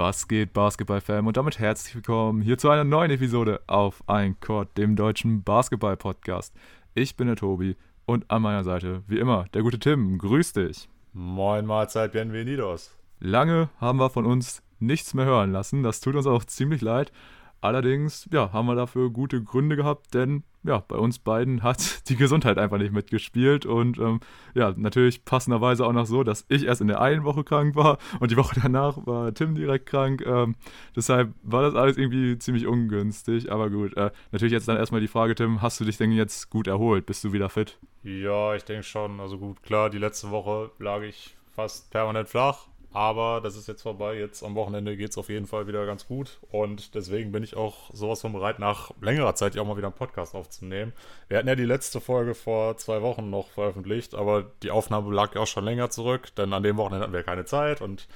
Was geht, Basketball-Fan? Und damit herzlich willkommen hier zu einer neuen Episode auf Ein Court, dem deutschen Basketball-Podcast. Ich bin der Tobi und an meiner Seite, wie immer, der gute Tim. Grüß dich. Moin Mahlzeit, bienvenidos. Lange haben wir von uns nichts mehr hören lassen. Das tut uns auch ziemlich leid. Allerdings, ja, haben wir dafür gute Gründe gehabt, denn ja, bei uns beiden hat die Gesundheit einfach nicht mitgespielt und ähm, ja, natürlich passenderweise auch noch so, dass ich erst in der einen Woche krank war und die Woche danach war Tim direkt krank. Ähm, deshalb war das alles irgendwie ziemlich ungünstig, aber gut. Äh, natürlich jetzt dann erstmal die Frage, Tim, hast du dich denn jetzt gut erholt? Bist du wieder fit? Ja, ich denke schon. Also gut, klar, die letzte Woche lag ich fast permanent flach, aber das ist jetzt vorbei. Jetzt am Wochenende geht es auf jeden Fall wieder ganz gut. Und deswegen bin ich auch sowas von bereit, nach längerer Zeit auch mal wieder einen Podcast aufzunehmen. Wir hatten ja die letzte Folge vor zwei Wochen noch veröffentlicht, aber die Aufnahme lag ja auch schon länger zurück, denn an dem Wochenende hatten wir keine Zeit und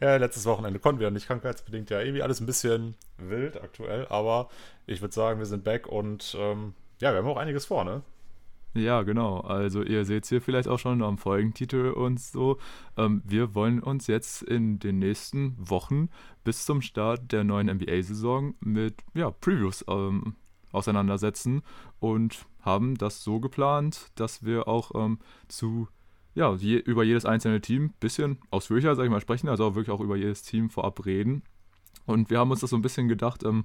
ja, letztes Wochenende konnten wir nicht krankheitsbedingt ja irgendwie alles ein bisschen wild aktuell, aber ich würde sagen, wir sind back und ähm, ja, wir haben auch einiges vor, ne? Ja, genau. Also ihr seht es hier vielleicht auch schon am Folgentitel und so. Ähm, wir wollen uns jetzt in den nächsten Wochen bis zum Start der neuen NBA-Saison mit ja, Previews ähm, auseinandersetzen und haben das so geplant, dass wir auch ähm, zu ja, je, über jedes einzelne Team ein bisschen ausführlicher, sag ich mal, sprechen, also auch wirklich auch über jedes Team vorab reden. Und wir haben uns das so ein bisschen gedacht, ähm,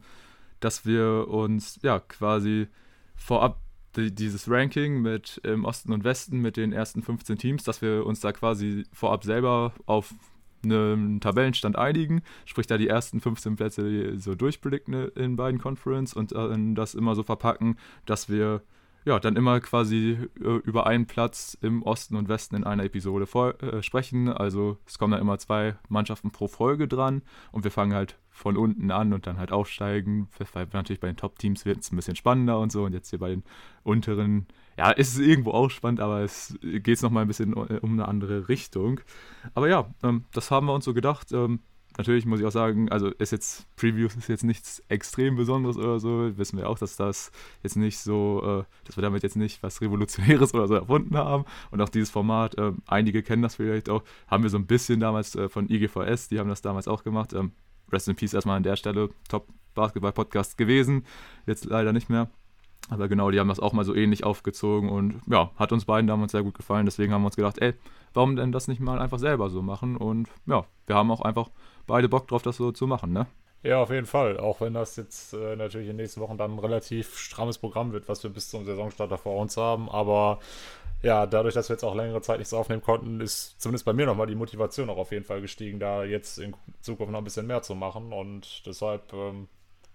dass wir uns ja quasi vorab die, dieses Ranking mit im ähm, Osten und Westen mit den ersten 15 Teams, dass wir uns da quasi vorab selber auf einen Tabellenstand einigen, sprich da die ersten 15 Plätze so durchblicken in beiden Conference und äh, das immer so verpacken, dass wir ja, dann immer quasi äh, über einen Platz im Osten und Westen in einer Episode vor, äh, sprechen. Also es kommen dann immer zwei Mannschaften pro Folge dran und wir fangen halt von unten an und dann halt aufsteigen. Weil natürlich bei den Top-Teams wird es ein bisschen spannender und so. Und jetzt hier bei den unteren, ja, ist es irgendwo auch spannend, aber es geht nochmal ein bisschen äh, um eine andere Richtung. Aber ja, ähm, das haben wir uns so gedacht. Ähm, natürlich muss ich auch sagen, also ist jetzt, Previews ist jetzt nichts extrem Besonderes oder so. Wissen wir auch, dass das jetzt nicht so, äh, dass wir damit jetzt nicht was Revolutionäres oder so erfunden haben. Und auch dieses Format, äh, einige kennen das vielleicht auch, haben wir so ein bisschen damals äh, von IGVS, die haben das damals auch gemacht. Ähm, Rest in Peace erstmal an der Stelle, Top Basketball-Podcast gewesen, jetzt leider nicht mehr. Aber genau, die haben das auch mal so ähnlich aufgezogen und ja, hat uns beiden damals sehr gut gefallen. Deswegen haben wir uns gedacht, ey, warum denn das nicht mal einfach selber so machen? Und ja, wir haben auch einfach beide Bock drauf, das so zu machen, ne? Ja, auf jeden Fall. Auch wenn das jetzt äh, natürlich in den nächsten Wochen dann ein relativ strammes Programm wird, was wir bis zum Saisonstart vor uns haben. Aber ja, dadurch, dass wir jetzt auch längere Zeit nichts aufnehmen konnten, ist zumindest bei mir nochmal die Motivation auch auf jeden Fall gestiegen, da jetzt in Zukunft noch ein bisschen mehr zu machen. Und deshalb, ähm,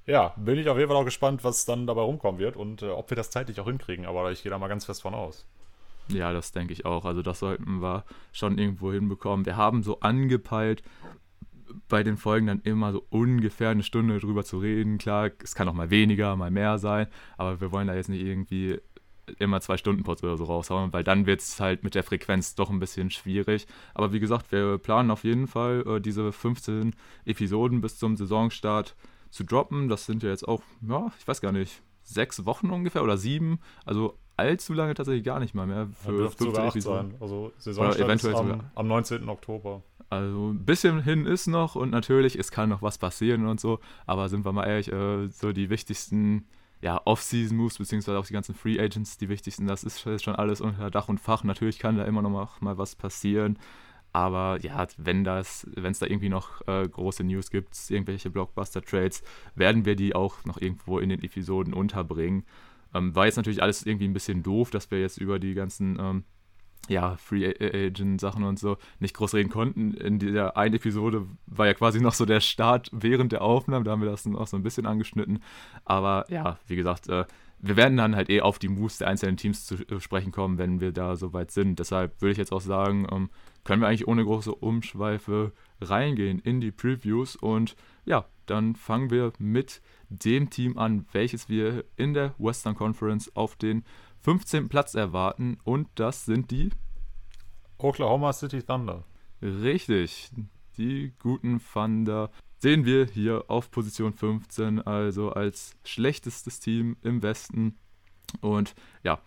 ja, bin ich auf jeden Fall auch gespannt, was dann dabei rumkommen wird und äh, ob wir das zeitlich auch hinkriegen. Aber ich gehe da mal ganz fest von aus. Ja, das denke ich auch. Also das sollten wir schon irgendwo hinbekommen. Wir haben so angepeilt, bei den Folgen dann immer so ungefähr eine Stunde drüber zu reden. Klar, es kann auch mal weniger, mal mehr sein, aber wir wollen da jetzt nicht irgendwie immer zwei Stunden Pots oder so raushauen, weil dann wird es halt mit der Frequenz doch ein bisschen schwierig. Aber wie gesagt, wir planen auf jeden Fall äh, diese 15 Episoden bis zum Saisonstart zu droppen. Das sind ja jetzt auch, ja, ich weiß gar nicht, sechs Wochen ungefähr oder sieben. Also allzu lange tatsächlich gar nicht mal mehr für ja, 15 Episoden. Sein. Also Saisonstart ist am, am 19. Oktober. Also ein bisschen hin ist noch und natürlich, es kann noch was passieren und so, aber sind wir mal ehrlich, äh, so die wichtigsten ja, Off-Season-Moves, beziehungsweise auch die ganzen Free Agents, die wichtigsten, das ist, schon alles unter Dach und Fach. Natürlich kann da immer noch mal was passieren. Aber ja, wenn das, wenn es da irgendwie noch äh, große News gibt, irgendwelche Blockbuster-Trades, werden wir die auch noch irgendwo in den Episoden unterbringen. Ähm, war jetzt natürlich alles irgendwie ein bisschen doof, dass wir jetzt über die ganzen ähm, ja, Free Agent Sachen und so nicht groß reden konnten. In dieser einen Episode war ja quasi noch so der Start während der Aufnahme, da haben wir das dann auch so ein bisschen angeschnitten. Aber ja, wie gesagt, äh, wir werden dann halt eh auf die Moves der einzelnen Teams zu äh, sprechen kommen, wenn wir da soweit sind. Deshalb würde ich jetzt auch sagen, ähm, können wir eigentlich ohne große Umschweife reingehen in die Previews und ja, dann fangen wir mit dem Team an, welches wir in der Western Conference auf den 15. Platz erwarten und das sind die Oklahoma City Thunder. Richtig, die guten Thunder sehen wir hier auf Position 15, also als schlechtestes Team im Westen. Und ja,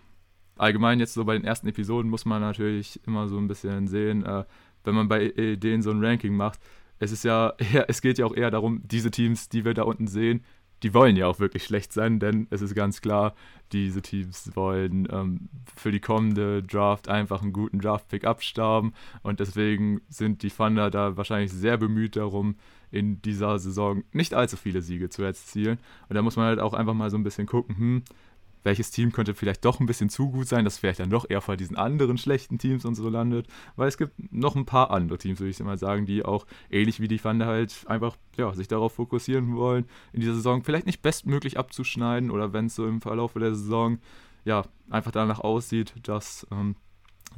allgemein jetzt so bei den ersten Episoden muss man natürlich immer so ein bisschen sehen, äh, wenn man bei denen so ein Ranking macht, es ist ja eher, es geht ja auch eher darum, diese Teams, die wir da unten sehen, die wollen ja auch wirklich schlecht sein, denn es ist ganz klar, diese Teams wollen ähm, für die kommende Draft einfach einen guten Draft-Pick abstauben und deswegen sind die Thunder da wahrscheinlich sehr bemüht darum, in dieser Saison nicht allzu viele Siege zu erzielen. Und da muss man halt auch einfach mal so ein bisschen gucken, hm, welches Team könnte vielleicht doch ein bisschen zu gut sein, das vielleicht dann doch eher vor diesen anderen schlechten Teams und so landet. Weil es gibt noch ein paar andere Teams, würde ich mal sagen, die auch ähnlich wie die Thunder halt einfach ja, sich darauf fokussieren wollen, in dieser Saison vielleicht nicht bestmöglich abzuschneiden oder wenn es so im Verlauf der Saison ja einfach danach aussieht, dass ähm,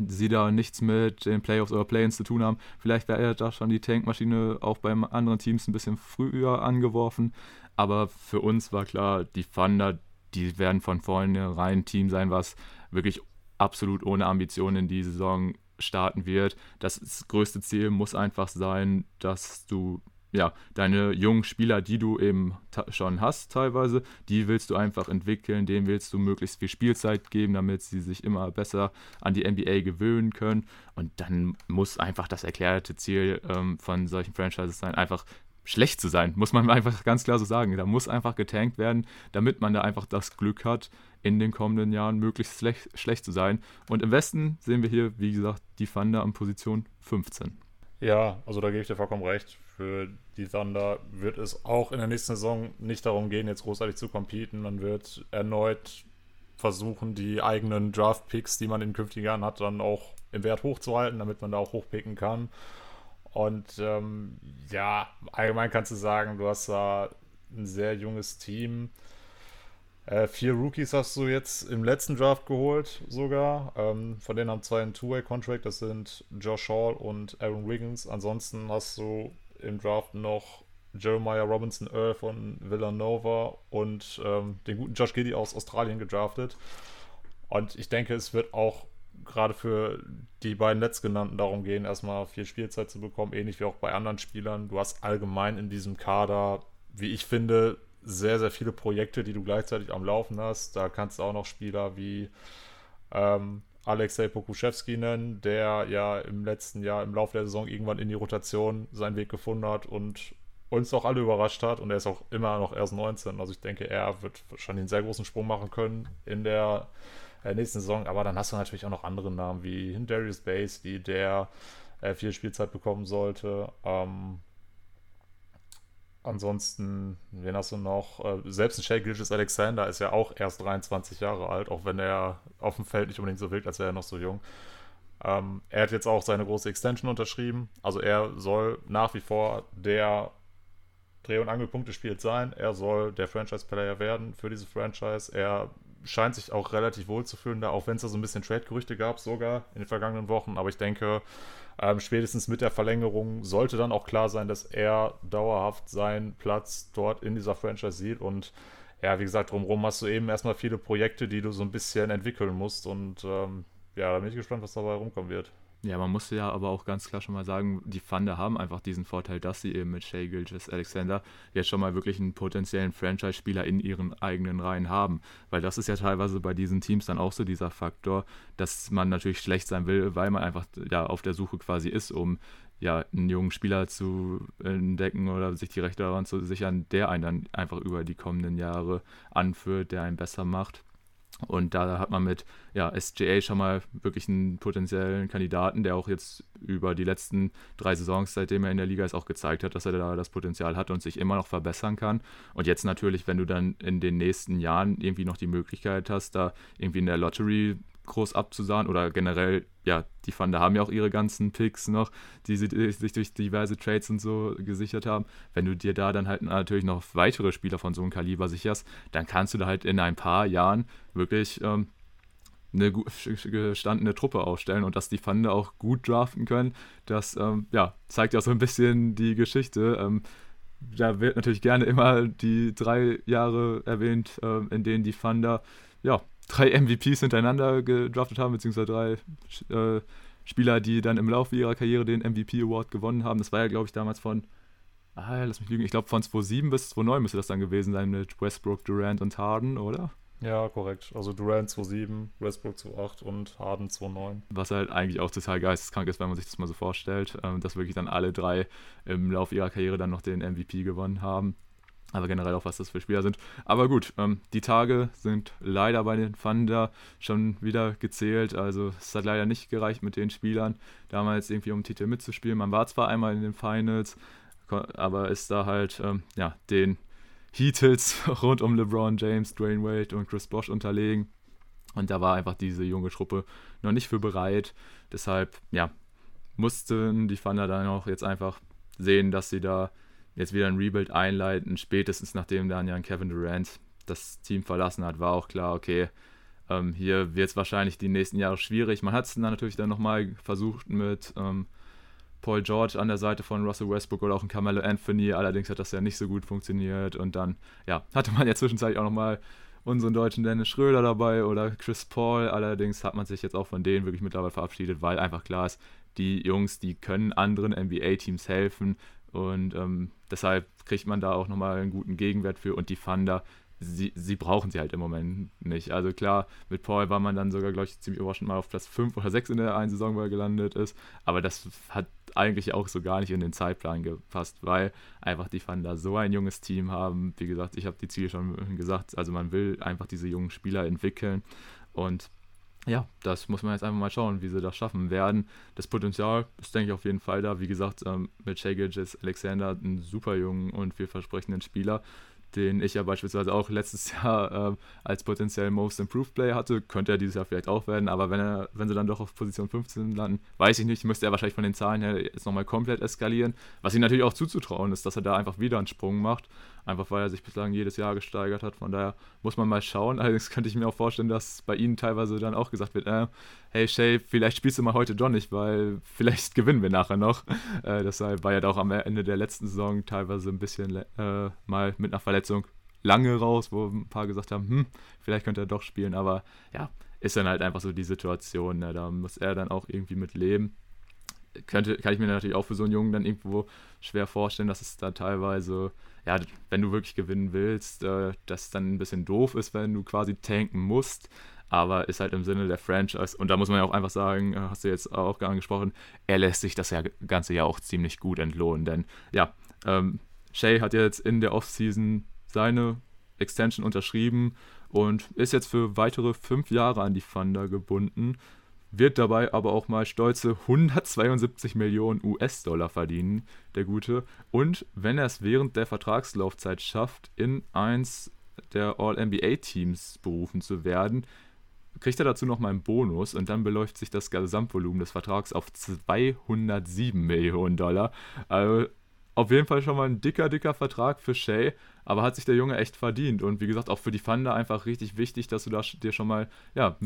sie da nichts mit den Playoffs oder Play-ins zu tun haben. Vielleicht wäre da schon die Tankmaschine auch bei anderen Teams ein bisschen früher angeworfen. Aber für uns war klar, die Thunder, die werden von vornherein ein Team sein, was wirklich absolut ohne Ambitionen in die Saison starten wird. Das größte Ziel muss einfach sein, dass du ja, deine jungen Spieler, die du eben schon hast teilweise, die willst du einfach entwickeln, denen willst du möglichst viel Spielzeit geben, damit sie sich immer besser an die NBA gewöhnen können. Und dann muss einfach das erklärte Ziel ähm, von solchen Franchises sein, einfach schlecht zu sein, muss man einfach ganz klar so sagen. Da muss einfach getankt werden, damit man da einfach das Glück hat, in den kommenden Jahren möglichst schlecht, schlecht zu sein. Und im Westen sehen wir hier, wie gesagt, die Thunder an Position 15. Ja, also da gebe ich dir vollkommen recht. Für die Thunder wird es auch in der nächsten Saison nicht darum gehen, jetzt großartig zu competen. Man wird erneut versuchen, die eigenen Draft-Picks, die man in künftigen Jahren hat, dann auch im Wert hochzuhalten, damit man da auch hochpicken kann. Und ähm, ja, allgemein kannst du sagen, du hast da ein sehr junges Team. Äh, vier Rookies hast du jetzt im letzten Draft geholt, sogar. Ähm, von denen haben zwei einen Two-Way-Contract. Das sind Josh Hall und Aaron Wiggins. Ansonsten hast du im Draft noch Jeremiah Robinson Earl von Villanova und ähm, den guten Josh Giddy aus Australien gedraftet. Und ich denke, es wird auch gerade für die beiden letztgenannten darum gehen, erstmal viel Spielzeit zu bekommen, ähnlich wie auch bei anderen Spielern. Du hast allgemein in diesem Kader, wie ich finde, sehr, sehr viele Projekte, die du gleichzeitig am Laufen hast. Da kannst du auch noch Spieler wie ähm, Alexei Pokuschewski nennen, der ja im letzten Jahr im Laufe der Saison irgendwann in die Rotation seinen Weg gefunden hat und uns auch alle überrascht hat. Und er ist auch immer noch erst 19. Also ich denke, er wird wahrscheinlich einen sehr großen Sprung machen können in der äh, nächsten Saison. Aber dann hast du natürlich auch noch andere Namen wie Darius Base, die der äh, viel Spielzeit bekommen sollte. Ähm, ansonsten, wen hast du noch? Äh, selbst ein Shea Gilgis Alexander ist ja auch erst 23 Jahre alt, auch wenn er auf dem Feld nicht unbedingt so wirkt, als wäre er noch so jung. Ähm, er hat jetzt auch seine große Extension unterschrieben. Also er soll nach wie vor der Dreh- und Angelpunkt des Spiels sein. Er soll der Franchise-Player werden für diese Franchise. Er scheint sich auch relativ wohl zu fühlen, da auch wenn es da so ein bisschen Trade-Gerüchte gab, sogar in den vergangenen Wochen. Aber ich denke, ähm, spätestens mit der Verlängerung sollte dann auch klar sein, dass er dauerhaft seinen Platz dort in dieser Franchise sieht. Und ja, wie gesagt, drumherum hast du eben erstmal viele Projekte, die du so ein bisschen entwickeln musst. Und ähm, ja, da bin ich gespannt, was dabei rumkommen wird. Ja, man musste ja aber auch ganz klar schon mal sagen, die Thunder haben einfach diesen Vorteil, dass sie eben mit Shea Gilgis Alexander jetzt schon mal wirklich einen potenziellen Franchise-Spieler in ihren eigenen Reihen haben. Weil das ist ja teilweise bei diesen Teams dann auch so dieser Faktor, dass man natürlich schlecht sein will, weil man einfach ja auf der Suche quasi ist, um ja, einen jungen Spieler zu entdecken oder sich die Rechte daran zu sichern, der einen dann einfach über die kommenden Jahre anführt, der einen besser macht. Und da hat man mit ja, SGA schon mal wirklich einen potenziellen Kandidaten, der auch jetzt über die letzten drei Saisons, seitdem er in der Liga ist, auch gezeigt hat, dass er da das Potenzial hat und sich immer noch verbessern kann. Und jetzt natürlich, wenn du dann in den nächsten Jahren irgendwie noch die Möglichkeit hast, da irgendwie in der Lottery groß abzusahen oder generell, ja, die Thunder haben ja auch ihre ganzen Picks noch, die sie sich durch diverse Trades und so gesichert haben. Wenn du dir da dann halt natürlich noch weitere Spieler von so einem Kaliber sicherst, dann kannst du da halt in ein paar Jahren wirklich ähm, eine gestandene Truppe aufstellen und dass die Thunder auch gut draften können, das ähm, ja, zeigt ja so ein bisschen die Geschichte. Ähm, da wird natürlich gerne immer die drei Jahre erwähnt, äh, in denen die Thunder ja, drei MVPs hintereinander gedraftet haben, beziehungsweise drei äh, Spieler, die dann im Laufe ihrer Karriere den MVP Award gewonnen haben. Das war ja, glaube ich, damals von, ah, lass mich lügen, ich glaube von 2007 bis 2009 müsste das dann gewesen sein mit Westbrook, Durant und Harden, oder? Ja, korrekt. Also Durant 2,7, Westbrook 2,8 und Harden 2,9. Was halt eigentlich auch total geisteskrank ist, wenn man sich das mal so vorstellt, ähm, dass wirklich dann alle drei im Laufe ihrer Karriere dann noch den MVP gewonnen haben. Aber generell auch, was das für Spieler sind. Aber gut, ähm, die Tage sind leider bei den Thunder schon wieder gezählt. Also es hat leider nicht gereicht mit den Spielern, damals irgendwie um Titel mitzuspielen. Man war zwar einmal in den Finals, aber ist da halt ähm, ja, den Heatles rund um LeBron James, Dwayne Wade und Chris Bosch unterlegen. Und da war einfach diese junge Truppe noch nicht für bereit. Deshalb, ja, mussten die Thunder dann auch jetzt einfach sehen, dass sie da jetzt wieder ein Rebuild einleiten. Spätestens nachdem dann ja Kevin Durant das Team verlassen hat, war auch klar, okay, ähm, hier wird es wahrscheinlich die nächsten Jahre schwierig. Man hat es dann natürlich dann nochmal versucht mit ähm, Paul George an der Seite von Russell Westbrook oder auch ein Carmelo Anthony. Allerdings hat das ja nicht so gut funktioniert. Und dann, ja, hatte man ja zwischenzeitlich auch nochmal unseren deutschen Dennis Schröder dabei oder Chris Paul. Allerdings hat man sich jetzt auch von denen wirklich mittlerweile verabschiedet, weil einfach klar ist, die Jungs, die können anderen NBA-Teams helfen. Und ähm, deshalb kriegt man da auch nochmal einen guten Gegenwert für. Und die Thunder sie, sie brauchen sie halt im Moment nicht. Also klar, mit Paul war man dann sogar, glaube ich, ziemlich überraschend mal auf Platz 5 oder 6 in der einen Saison, wo er gelandet ist. Aber das hat eigentlich auch so gar nicht in den Zeitplan gepasst, weil einfach die Thunder so ein junges Team haben. Wie gesagt, ich habe die Ziele schon gesagt. Also man will einfach diese jungen Spieler entwickeln. Und ja, das muss man jetzt einfach mal schauen, wie sie das schaffen werden. Das Potenzial ist, denke ich, auf jeden Fall da. Wie gesagt, ähm, mit Shea Gilgis Alexander, einen super jungen und vielversprechenden Spieler den ich ja beispielsweise auch letztes Jahr äh, als potenziell Most Improved Player hatte, könnte er dieses Jahr vielleicht auch werden, aber wenn er, wenn sie dann doch auf Position 15 landen, weiß ich nicht, müsste er wahrscheinlich von den Zahlen her jetzt nochmal komplett eskalieren. Was ihm natürlich auch zuzutrauen ist, dass er da einfach wieder einen Sprung macht einfach weil er sich bislang jedes Jahr gesteigert hat. Von daher muss man mal schauen. Allerdings könnte ich mir auch vorstellen, dass bei ihnen teilweise dann auch gesagt wird, äh, hey Shay, vielleicht spielst du mal heute doch nicht, weil vielleicht gewinnen wir nachher noch. Äh, deshalb war da auch am Ende der letzten Saison teilweise ein bisschen äh, mal mit einer Verletzung lange raus, wo ein paar gesagt haben, hm, vielleicht könnte er doch spielen, aber ja, ist dann halt einfach so die Situation. Ne? Da muss er dann auch irgendwie mit leben. Könnte, kann ich mir natürlich auch für so einen Jungen dann irgendwo schwer vorstellen, dass es da teilweise ja, wenn du wirklich gewinnen willst, äh, das dann ein bisschen doof ist, wenn du quasi tanken musst. Aber ist halt im Sinne der Franchise. Und da muss man ja auch einfach sagen, äh, hast du jetzt auch angesprochen, er lässt sich das ganze ja auch ziemlich gut entlohnen. Denn ja, ähm, Shay hat jetzt in der Offseason seine Extension unterschrieben und ist jetzt für weitere fünf Jahre an die Thunder gebunden wird dabei aber auch mal stolze 172 Millionen US-Dollar verdienen, der Gute. Und wenn er es während der Vertragslaufzeit schafft, in eins der All-NBA-Teams berufen zu werden, kriegt er dazu noch mal einen Bonus und dann beläuft sich das Gesamtvolumen des Vertrags auf 207 Millionen Dollar. Also auf jeden Fall schon mal ein dicker, dicker Vertrag für Shay, aber hat sich der Junge echt verdient. Und wie gesagt, auch für die Thunder einfach richtig wichtig, dass du da dir schon mal ja,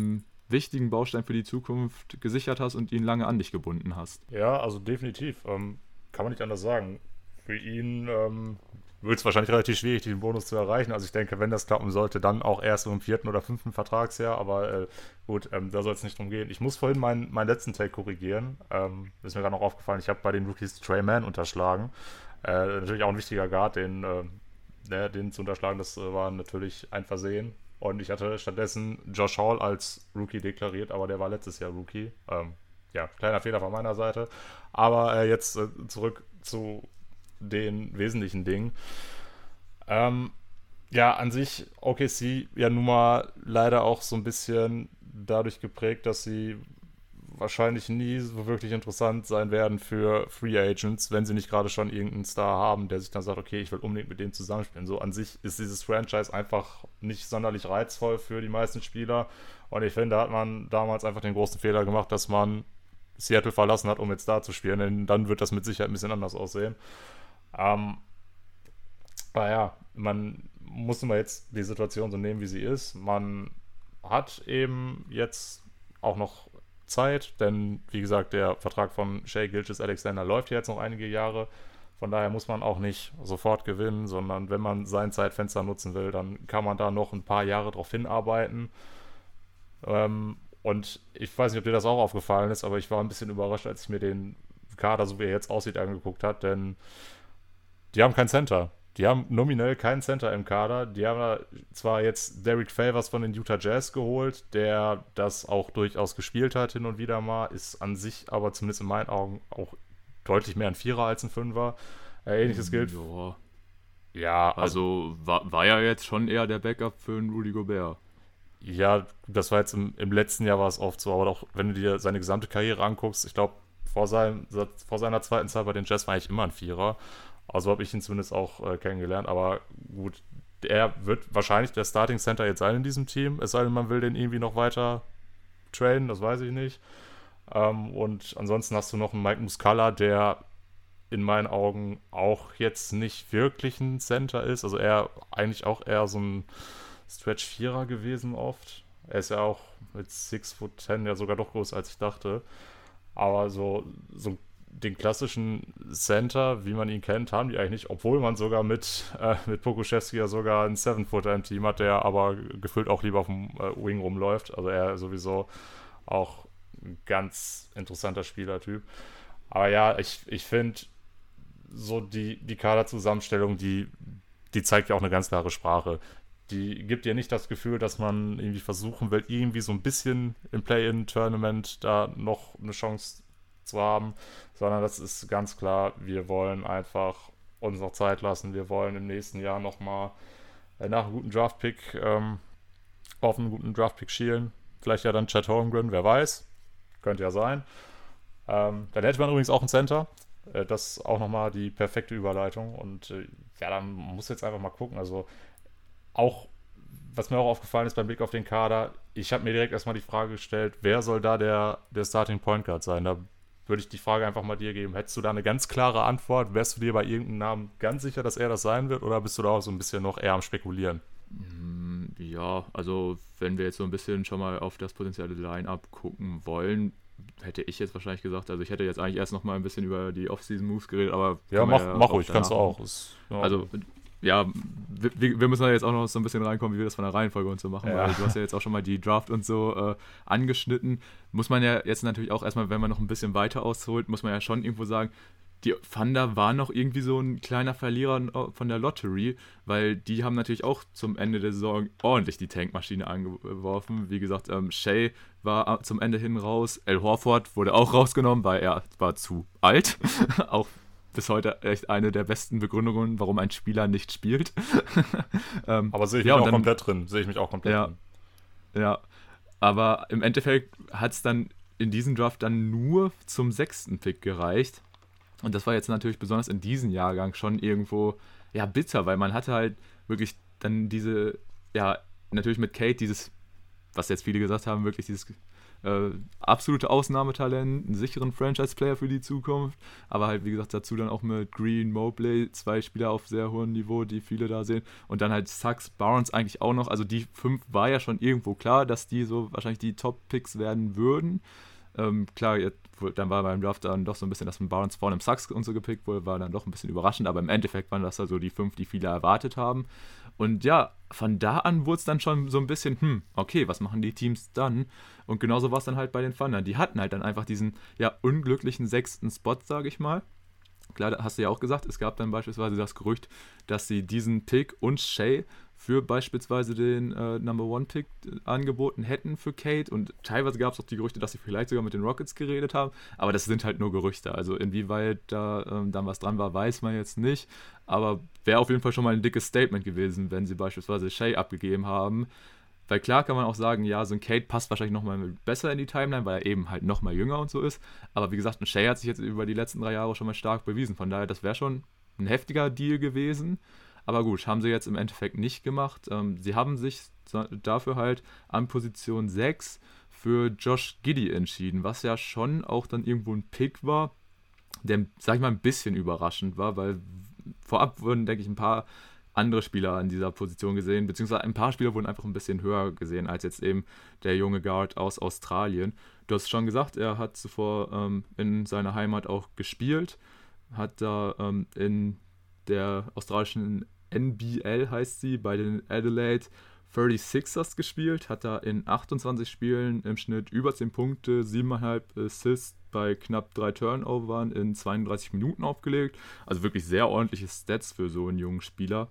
wichtigen Baustein für die Zukunft gesichert hast und ihn lange an dich gebunden hast. Ja, also definitiv. Ähm, kann man nicht anders sagen. Für ihn ähm, wird es wahrscheinlich relativ schwierig, diesen Bonus zu erreichen. Also ich denke, wenn das klappen sollte, dann auch erst im vierten oder fünften Vertragsjahr. Aber äh, gut, ähm, da soll es nicht drum gehen. Ich muss vorhin meinen, meinen letzten Take korrigieren. Ähm, ist mir gerade noch aufgefallen. Ich habe bei den Rookies Trey Mann unterschlagen. Äh, natürlich auch ein wichtiger Guard, den, äh, ne, den zu unterschlagen, das äh, war natürlich ein Versehen. Und ich hatte stattdessen Josh Hall als Rookie deklariert, aber der war letztes Jahr Rookie. Ähm, ja, kleiner Fehler von meiner Seite. Aber äh, jetzt äh, zurück zu den wesentlichen Dingen. Ähm, ja, an sich OKC ja nun mal leider auch so ein bisschen dadurch geprägt, dass sie wahrscheinlich nie so wirklich interessant sein werden für Free Agents, wenn sie nicht gerade schon irgendeinen Star haben, der sich dann sagt, okay, ich will unbedingt mit dem zusammenspielen. So an sich ist dieses Franchise einfach nicht sonderlich reizvoll für die meisten Spieler. Und ich finde, da hat man damals einfach den großen Fehler gemacht, dass man Seattle verlassen hat, um jetzt da zu spielen. Denn dann wird das mit Sicherheit ein bisschen anders aussehen. Ähm, aber ja, man muss immer jetzt die Situation so nehmen, wie sie ist. Man hat eben jetzt auch noch Zeit, denn wie gesagt, der Vertrag von Shay Gilches Alexander läuft jetzt noch einige Jahre. Von daher muss man auch nicht sofort gewinnen, sondern wenn man sein Zeitfenster nutzen will, dann kann man da noch ein paar Jahre drauf hinarbeiten. Ähm, und ich weiß nicht, ob dir das auch aufgefallen ist, aber ich war ein bisschen überrascht, als ich mir den Kader, so wie er jetzt aussieht, angeguckt habe, denn die haben kein Center. die haben nominell keinen Center im Kader. Die haben zwar jetzt Derek Favors von den Utah Jazz geholt, der das auch durchaus gespielt hat hin und wieder mal, ist an sich aber zumindest in meinen Augen auch deutlich mehr ein Vierer als ein Fünfer. Äh, ähnliches gilt. Ja, ja also, also war, war ja jetzt schon eher der Backup für einen Rudy Gobert. Ja, das war jetzt im, im letzten Jahr war es oft so, aber auch wenn du dir seine gesamte Karriere anguckst, ich glaube, vor, vor seiner zweiten Zeit bei den Jazz war eigentlich immer ein Vierer. Also habe ich ihn zumindest auch äh, kennengelernt. Aber gut, er wird wahrscheinlich der Starting Center jetzt sein in diesem Team. Es sei denn, man will den irgendwie noch weiter trainen, das weiß ich nicht. Ähm, und ansonsten hast du noch einen Mike Muscala, der in meinen Augen auch jetzt nicht wirklich ein Center ist. Also er eigentlich auch eher so ein Stretch-Vierer gewesen oft. Er ist ja auch mit 6 foot 10 ja sogar doch größer, als ich dachte. Aber so, so den klassischen Center, wie man ihn kennt, haben die eigentlich nicht, obwohl man sogar mit, äh, mit Pokuschewski ja sogar einen Seven-Footer im Team hat, der aber gefüllt auch lieber auf dem äh, Wing rumläuft. Also er sowieso auch ein ganz interessanter Spielertyp. Aber ja, ich, ich finde, so die, die Kaderzusammenstellung, die, die zeigt ja auch eine ganz klare Sprache. Die gibt dir nicht das Gefühl, dass man irgendwie versuchen will, irgendwie so ein bisschen im Play-In-Tournament da noch eine Chance zu haben, sondern das ist ganz klar, wir wollen einfach uns noch Zeit lassen. Wir wollen im nächsten Jahr nochmal äh, nach einem guten Draft-Pick ähm, auf einen guten Draft-Pick schielen. Vielleicht ja dann Chad Holmgren, wer weiß. Könnte ja sein. Ähm, dann hätte man übrigens auch einen Center. Äh, das ist auch nochmal die perfekte Überleitung. Und äh, ja, dann muss jetzt einfach mal gucken. Also auch, was mir auch aufgefallen ist beim Blick auf den Kader, ich habe mir direkt erstmal die Frage gestellt, wer soll da der, der Starting Point Guard sein? Da würde ich die Frage einfach mal dir geben. Hättest du da eine ganz klare Antwort? Wärst du dir bei irgendeinem Namen ganz sicher, dass er das sein wird? Oder bist du da auch so ein bisschen noch eher am Spekulieren? Mm, ja, also wenn wir jetzt so ein bisschen schon mal auf das potenzielle Line-Up gucken wollen, hätte ich jetzt wahrscheinlich gesagt, also ich hätte jetzt eigentlich erst noch mal ein bisschen über die Off-Season-Moves geredet, aber... Ja, mach, ja mach ruhig, kannst du auch. Ist, ja. Also ja, wir, wir, müssen da jetzt auch noch so ein bisschen reinkommen, wie wir das von der Reihenfolge und so machen, ja. weil du hast ja jetzt auch schon mal die Draft und so äh, angeschnitten. Muss man ja jetzt natürlich auch erstmal, wenn man noch ein bisschen weiter ausholt, muss man ja schon irgendwo sagen, die Thunder war noch irgendwie so ein kleiner Verlierer äh, von der Lottery, weil die haben natürlich auch zum Ende der Saison ordentlich die Tankmaschine angeworfen. Wie gesagt, ähm, Shea war zum Ende hin raus, El Horford wurde auch rausgenommen, weil er war zu alt, auch bis heute echt eine der besten Begründungen, warum ein Spieler nicht spielt. ähm, aber sehe ich ja, mich auch dann, komplett drin. Sehe ich mich auch komplett ja, drin. Ja, aber im Endeffekt hat es dann in diesem Draft dann nur zum sechsten Pick gereicht. Und das war jetzt natürlich besonders in diesem Jahrgang schon irgendwo, ja, bitter, weil man hatte halt wirklich dann diese, ja, natürlich mit Kate dieses, was jetzt viele gesagt haben, wirklich dieses äh, absolute Ausnahmetalent, einen sicheren Franchise-Player für die Zukunft, aber halt, wie gesagt, dazu dann auch mit Green, Mobley, zwei Spieler auf sehr hohem Niveau, die viele da sehen. Und dann halt Sachs, Barnes eigentlich auch noch. Also die fünf war ja schon irgendwo klar, dass die so wahrscheinlich die Top-Picks werden würden. Ähm, klar, jetzt, dann war beim Draft dann doch so ein bisschen, dass ein Barnes vorne im Sachs und so gepickt wurde, war dann doch ein bisschen überraschend, aber im Endeffekt waren das also die fünf, die viele erwartet haben. Und ja, von da an wurde es dann schon so ein bisschen, hm, okay, was machen die Teams dann? Und genauso war es dann halt bei den Thundern. Die hatten halt dann einfach diesen, ja, unglücklichen sechsten Spot, sage ich mal. Klar, hast du ja auch gesagt, es gab dann beispielsweise das Gerücht, dass sie diesen Pick und Shay für beispielsweise den äh, Number One Pick angeboten hätten für Kate. Und teilweise gab es auch die Gerüchte, dass sie vielleicht sogar mit den Rockets geredet haben. Aber das sind halt nur Gerüchte. Also inwieweit da ähm, dann was dran war, weiß man jetzt nicht. Aber wäre auf jeden Fall schon mal ein dickes Statement gewesen, wenn sie beispielsweise Shay abgegeben haben. Weil klar kann man auch sagen, ja, so ein Kate passt wahrscheinlich nochmal besser in die Timeline, weil er eben halt nochmal jünger und so ist. Aber wie gesagt, ein Shay hat sich jetzt über die letzten drei Jahre schon mal stark bewiesen. Von daher, das wäre schon ein heftiger Deal gewesen. Aber gut, haben sie jetzt im Endeffekt nicht gemacht. Ähm, sie haben sich dafür halt an Position 6 für Josh Giddy entschieden, was ja schon auch dann irgendwo ein Pick war, der, sag ich mal, ein bisschen überraschend war, weil vorab wurden, denke ich, ein paar andere Spieler an dieser Position gesehen, beziehungsweise ein paar Spieler wurden einfach ein bisschen höher gesehen als jetzt eben der junge Guard aus Australien. Du hast schon gesagt, er hat zuvor ähm, in seiner Heimat auch gespielt, hat da ähm, in der australischen NBL heißt sie, bei den Adelaide 36ers gespielt, hat da in 28 Spielen im Schnitt über 10 Punkte, 7,5 Assists, bei knapp drei Turnovern in 32 Minuten aufgelegt. Also wirklich sehr ordentliche Stats für so einen jungen Spieler.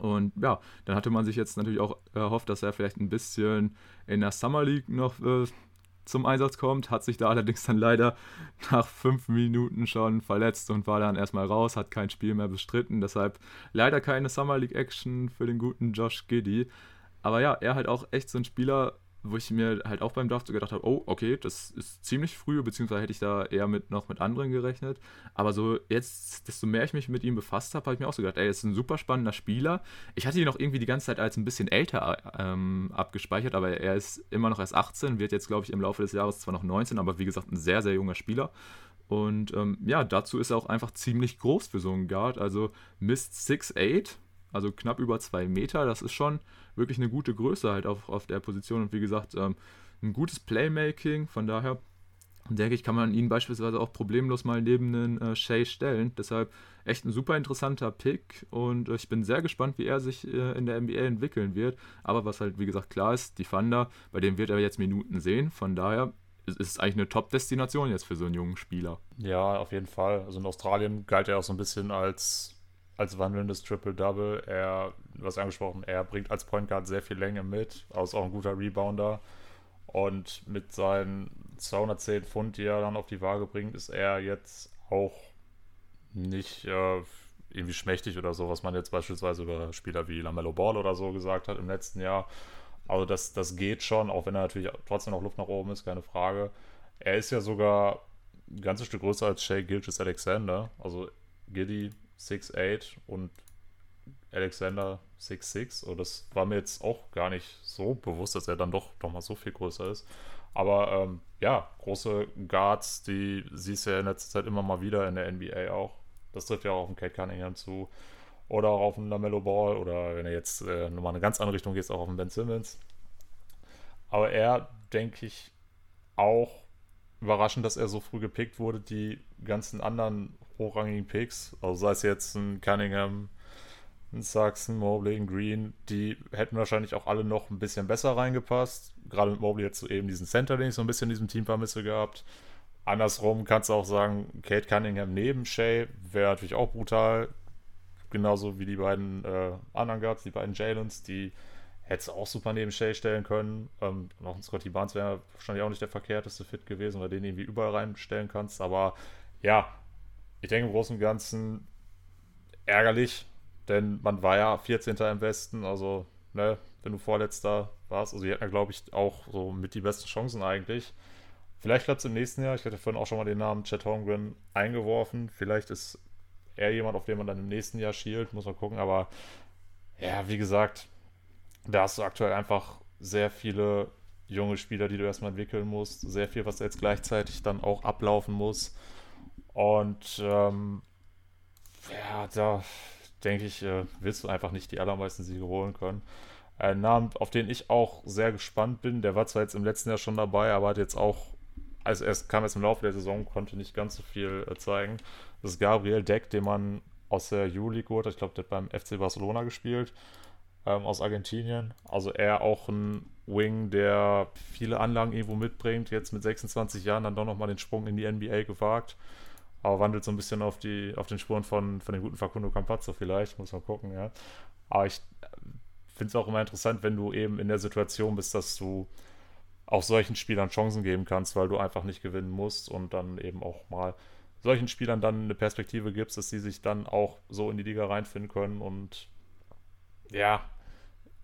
Und ja, dann hatte man sich jetzt natürlich auch erhofft, dass er vielleicht ein bisschen in der Summer League noch äh, zum Einsatz kommt, hat sich da allerdings dann leider nach fünf Minuten schon verletzt und war dann erstmal raus, hat kein Spiel mehr bestritten. Deshalb leider keine Summer League Action für den guten Josh Giddy. Aber ja, er halt auch echt so ein Spieler, wo ich mir halt auch beim Draft so gedacht habe, oh, okay, das ist ziemlich früh, beziehungsweise hätte ich da eher mit noch mit anderen gerechnet. Aber so jetzt, desto mehr ich mich mit ihm befasst habe, habe ich mir auch so gedacht, ey, er ist ein super spannender Spieler. Ich hatte ihn noch irgendwie die ganze Zeit als ein bisschen älter ähm, abgespeichert, aber er ist immer noch erst 18, wird jetzt, glaube ich, im Laufe des Jahres zwar noch 19, aber wie gesagt, ein sehr, sehr junger Spieler. Und ähm, ja, dazu ist er auch einfach ziemlich groß für so einen Guard. Also misst 6'8, also knapp über zwei Meter. Das ist schon wirklich eine gute Größe halt auf, auf der Position und wie gesagt, ähm, ein gutes Playmaking. Von daher denke ich, kann man ihn beispielsweise auch problemlos mal neben einen äh, Shay stellen. Deshalb echt ein super interessanter Pick und äh, ich bin sehr gespannt, wie er sich äh, in der NBA entwickeln wird. Aber was halt, wie gesagt, klar ist, die Thunder, bei dem wird er jetzt Minuten sehen. Von daher ist es eigentlich eine Top-Destination jetzt für so einen jungen Spieler. Ja, auf jeden Fall. Also in Australien galt er auch so ein bisschen als als wandelndes Triple-Double. Er, hast angesprochen, er bringt als Point Guard sehr viel Länge mit, er ist auch ein guter Rebounder. Und mit seinen 210 Pfund, die er dann auf die Waage bringt, ist er jetzt auch nicht äh, irgendwie schmächtig oder so, was man jetzt beispielsweise über Spieler wie Lamello Ball oder so gesagt hat im letzten Jahr. Also das, das geht schon, auch wenn er natürlich trotzdem noch Luft nach oben ist, keine Frage. Er ist ja sogar ein ganzes Stück größer als Shay Gilgis Alexander. Also Giddy 6'8 und Alexander 6'6. Und das war mir jetzt auch gar nicht so bewusst, dass er dann doch, doch mal so viel größer ist. Aber ähm, ja, große Guards, die siehst du ja in letzter Zeit immer mal wieder in der NBA auch. Das trifft ja auch auf den Kate Cunningham zu. Oder auch auf den Lamello Ball. Oder wenn er jetzt äh, nochmal in eine ganz andere Richtung geht, auch auf den Ben Simmons. Aber er, denke ich, auch überraschend, dass er so früh gepickt wurde. Die ganzen anderen hochrangigen Picks, also sei es jetzt ein Cunningham, ein Saxon, Mobley, ein Green, die hätten wahrscheinlich auch alle noch ein bisschen besser reingepasst. Gerade mit Mobley jetzt so eben diesen Center, den ich so ein bisschen in diesem Team vermisse gehabt. Andersrum kannst du auch sagen, Kate Cunningham neben Shay wäre natürlich auch brutal. Genauso wie die beiden äh, anderen Guards, die beiden Jalens, die hättest du auch super neben Shay stellen können. Ähm, noch ein Scotty Barnes wäre wahrscheinlich auch nicht der verkehrteste Fit gewesen, weil den irgendwie überall reinstellen kannst. Aber ja, ich denke im Großen und Ganzen ärgerlich, denn man war ja 14. im Westen, also ne, wenn du Vorletzter warst, also die hatten ja, glaube ich, auch so mit die besten Chancen eigentlich. Vielleicht klappt es im nächsten Jahr. Ich hatte vorhin auch schon mal den Namen Chet Holmgren eingeworfen. Vielleicht ist er jemand, auf den man dann im nächsten Jahr schielt, muss man gucken. Aber ja, wie gesagt, da hast du aktuell einfach sehr viele junge Spieler, die du erstmal entwickeln musst. Sehr viel, was jetzt gleichzeitig dann auch ablaufen muss. Und ähm, ja, da denke ich, äh, wirst du einfach nicht die allermeisten Siege holen können. Ein Name, auf den ich auch sehr gespannt bin, der war zwar jetzt im letzten Jahr schon dabei, aber hat jetzt auch, also er kam jetzt im Laufe der Saison, konnte nicht ganz so viel äh, zeigen. Das ist Gabriel Deck, den man aus der Juli geholt hat. Ich glaube, der hat beim FC Barcelona gespielt, ähm, aus Argentinien. Also er auch ein Wing, der viele Anlagen irgendwo mitbringt, jetzt mit 26 Jahren dann doch nochmal den Sprung in die NBA gewagt aber wandelt so ein bisschen auf, die, auf den Spuren von, von dem guten Facundo Campazzo vielleicht, muss man gucken, ja. Aber ich finde es auch immer interessant, wenn du eben in der Situation bist, dass du auch solchen Spielern Chancen geben kannst, weil du einfach nicht gewinnen musst und dann eben auch mal solchen Spielern dann eine Perspektive gibst, dass sie sich dann auch so in die Liga reinfinden können und ja,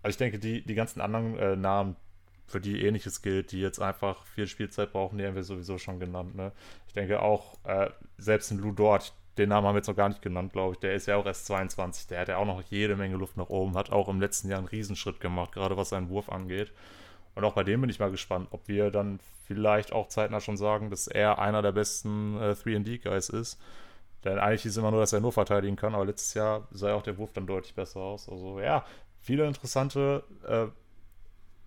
also ich denke, die, die ganzen anderen äh, Namen, für die ähnliches gilt, die jetzt einfach viel Spielzeit brauchen, die haben wir sowieso schon genannt. Ne? Ich denke auch, äh, selbst ein Lou Dort, den Namen haben wir jetzt noch gar nicht genannt, glaube ich, der ist ja auch erst 22, der hat ja auch noch jede Menge Luft nach oben, hat auch im letzten Jahr einen Riesenschritt gemacht, gerade was seinen Wurf angeht. Und auch bei dem bin ich mal gespannt, ob wir dann vielleicht auch zeitnah schon sagen, dass er einer der besten äh, 3D-Guys ist. Denn eigentlich ist immer nur, dass er nur verteidigen kann, aber letztes Jahr sah auch der Wurf dann deutlich besser aus. Also ja, viele interessante äh,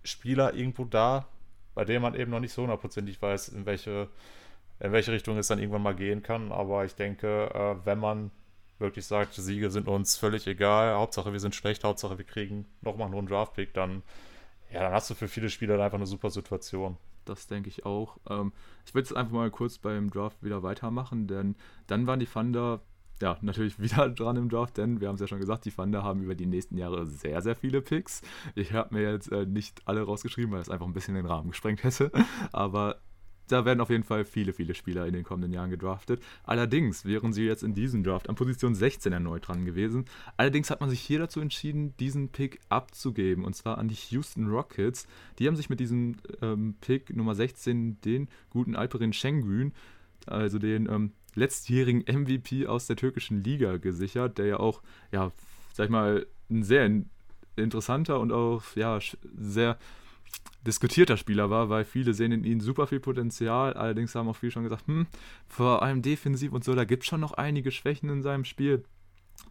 Spieler irgendwo da, bei denen man eben noch nicht so hundertprozentig weiß, in welche, in welche Richtung es dann irgendwann mal gehen kann. Aber ich denke, äh, wenn man wirklich sagt, Siege sind uns völlig egal, Hauptsache wir sind schlecht, Hauptsache wir kriegen nochmal einen Draftpick, dann, ja, dann hast du für viele Spieler einfach eine super Situation. das denke ich auch. Ähm, ich würde jetzt einfach mal kurz beim Draft wieder weitermachen, denn dann waren die Thunder ja, natürlich wieder dran im Draft, denn wir haben es ja schon gesagt, die Thunder haben über die nächsten Jahre sehr, sehr viele Picks. Ich habe mir jetzt äh, nicht alle rausgeschrieben, weil es einfach ein bisschen den Rahmen gesprengt hätte. Aber da werden auf jeden Fall viele, viele Spieler in den kommenden Jahren gedraftet. Allerdings wären sie jetzt in diesem Draft an Position 16 erneut dran gewesen. Allerdings hat man sich hier dazu entschieden, diesen Pick abzugeben. Und zwar an die Houston Rockets. Die haben sich mit diesem ähm, Pick Nummer 16 den guten Alperin Şengün, also den ähm, letztjährigen MVP aus der türkischen Liga gesichert, der ja auch, ja, sag ich mal, ein sehr interessanter und auch, ja, sehr diskutierter Spieler war, weil viele sehen in ihm super viel Potenzial. Allerdings haben auch viele schon gesagt, hm, vor allem defensiv und so, da gibt es schon noch einige Schwächen in seinem Spiel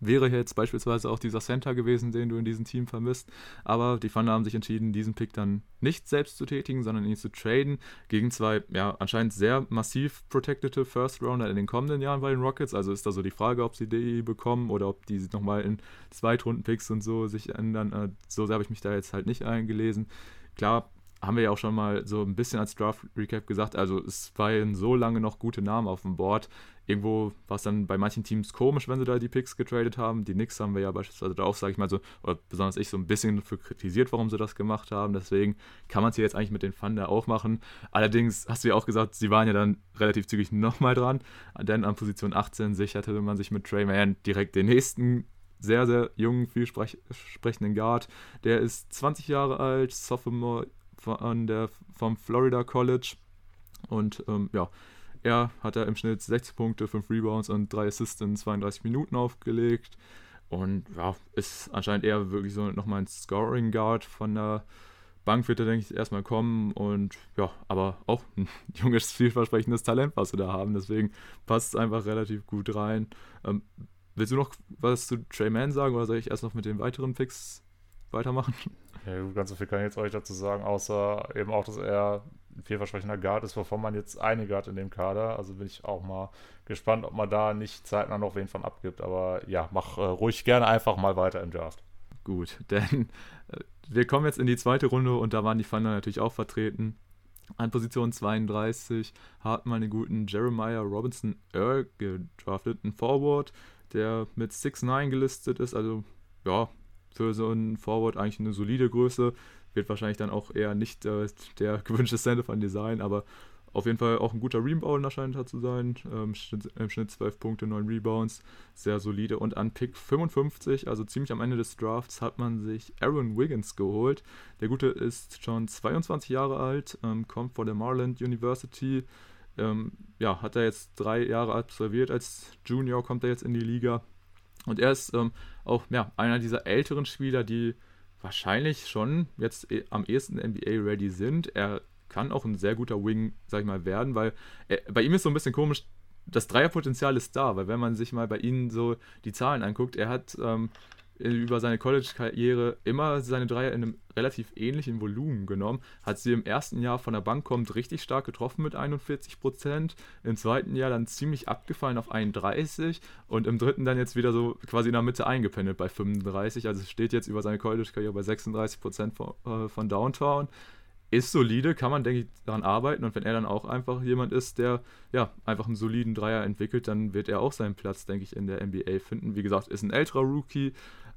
wäre jetzt beispielsweise auch dieser Center gewesen, den du in diesem Team vermisst. Aber die Thunder haben sich entschieden, diesen Pick dann nicht selbst zu tätigen, sondern ihn zu traden gegen zwei, ja, anscheinend sehr massiv protected First Rounder in den kommenden Jahren bei den Rockets. Also ist da so die Frage, ob sie die bekommen oder ob die nochmal in Zweitrunden-Picks und so sich ändern. Äh, so sehr habe ich mich da jetzt halt nicht eingelesen. Klar, haben wir ja auch schon mal so ein bisschen als Draft-Recap gesagt, also es waren so lange noch gute Namen auf dem Board. Irgendwo war es dann bei manchen Teams komisch, wenn sie da die Picks getradet haben. Die Knicks haben wir ja beispielsweise da auch, sage ich mal so, oder besonders ich so ein bisschen für kritisiert, warum sie das gemacht haben. Deswegen kann man es jetzt eigentlich mit den Thunder auch machen. Allerdings hast du ja auch gesagt, sie waren ja dann relativ zügig nochmal dran, denn an Position 18 sicherte man sich mit Trey Mann direkt den nächsten sehr, sehr jungen, vielsprechenden Guard. Der ist 20 Jahre alt, Sophomore von der, vom Florida College. Und ähm, ja, er hat er im Schnitt 6 Punkte, 5 Rebounds und 3 Assists in 32 Minuten aufgelegt. Und ja, ist anscheinend eher wirklich so nochmal ein Scoring Guard von der Bank wird er, denke ich, erstmal kommen und ja, aber auch ein junges, vielversprechendes Talent, was sie da haben. Deswegen passt es einfach relativ gut rein. Ähm, willst du noch was zu Trey Mann sagen oder soll ich erst noch mit den weiteren Picks weitermachen? Ja, gut, ganz so viel kann ich jetzt euch dazu sagen, außer eben auch, dass er ein vielversprechender Guard ist, wovon man jetzt einige hat in dem Kader. Also bin ich auch mal gespannt, ob man da nicht zeitnah noch wen von abgibt. Aber ja, mach äh, ruhig gerne einfach mal weiter im Draft. Gut, denn äh, wir kommen jetzt in die zweite Runde und da waren die Thunder natürlich auch vertreten. An Position 32 hat man den guten Jeremiah Robinson Earl gedraftet, ein Forward, der mit 6'9 gelistet ist, also ja, für so einen Forward eigentlich eine solide Größe. Wird wahrscheinlich dann auch eher nicht äh, der gewünschte Center von Design, aber auf jeden Fall auch ein guter Rebounder scheint er zu sein. Ähm, Im Schnitt 12 Punkte, 9 Rebounds. Sehr solide. Und an Pick 55, also ziemlich am Ende des Drafts, hat man sich Aaron Wiggins geholt. Der Gute ist schon 22 Jahre alt, ähm, kommt von der Maryland University. Ähm, ja, hat er jetzt drei Jahre absolviert als Junior, kommt er jetzt in die Liga. Und er ist ähm, auch ja, einer dieser älteren Spieler, die wahrscheinlich schon jetzt äh, am ehesten NBA-ready sind. Er kann auch ein sehr guter Wing, sag ich mal, werden, weil er, bei ihm ist so ein bisschen komisch, das Dreierpotenzial ist da, weil wenn man sich mal bei ihm so die Zahlen anguckt, er hat ähm, über seine College-Karriere immer seine Dreier in einem relativ ähnlichen Volumen genommen. Hat sie im ersten Jahr von der Bank kommt richtig stark getroffen mit 41 Prozent. Im zweiten Jahr dann ziemlich abgefallen auf 31 und im dritten dann jetzt wieder so quasi in der Mitte eingependelt bei 35. Also steht jetzt über seine College-Karriere bei 36 Prozent von, äh, von Downtown ist solide, kann man, denke ich, daran arbeiten. Und wenn er dann auch einfach jemand ist, der ja einfach einen soliden Dreier entwickelt, dann wird er auch seinen Platz, denke ich, in der NBA finden. Wie gesagt, ist ein älterer Rookie,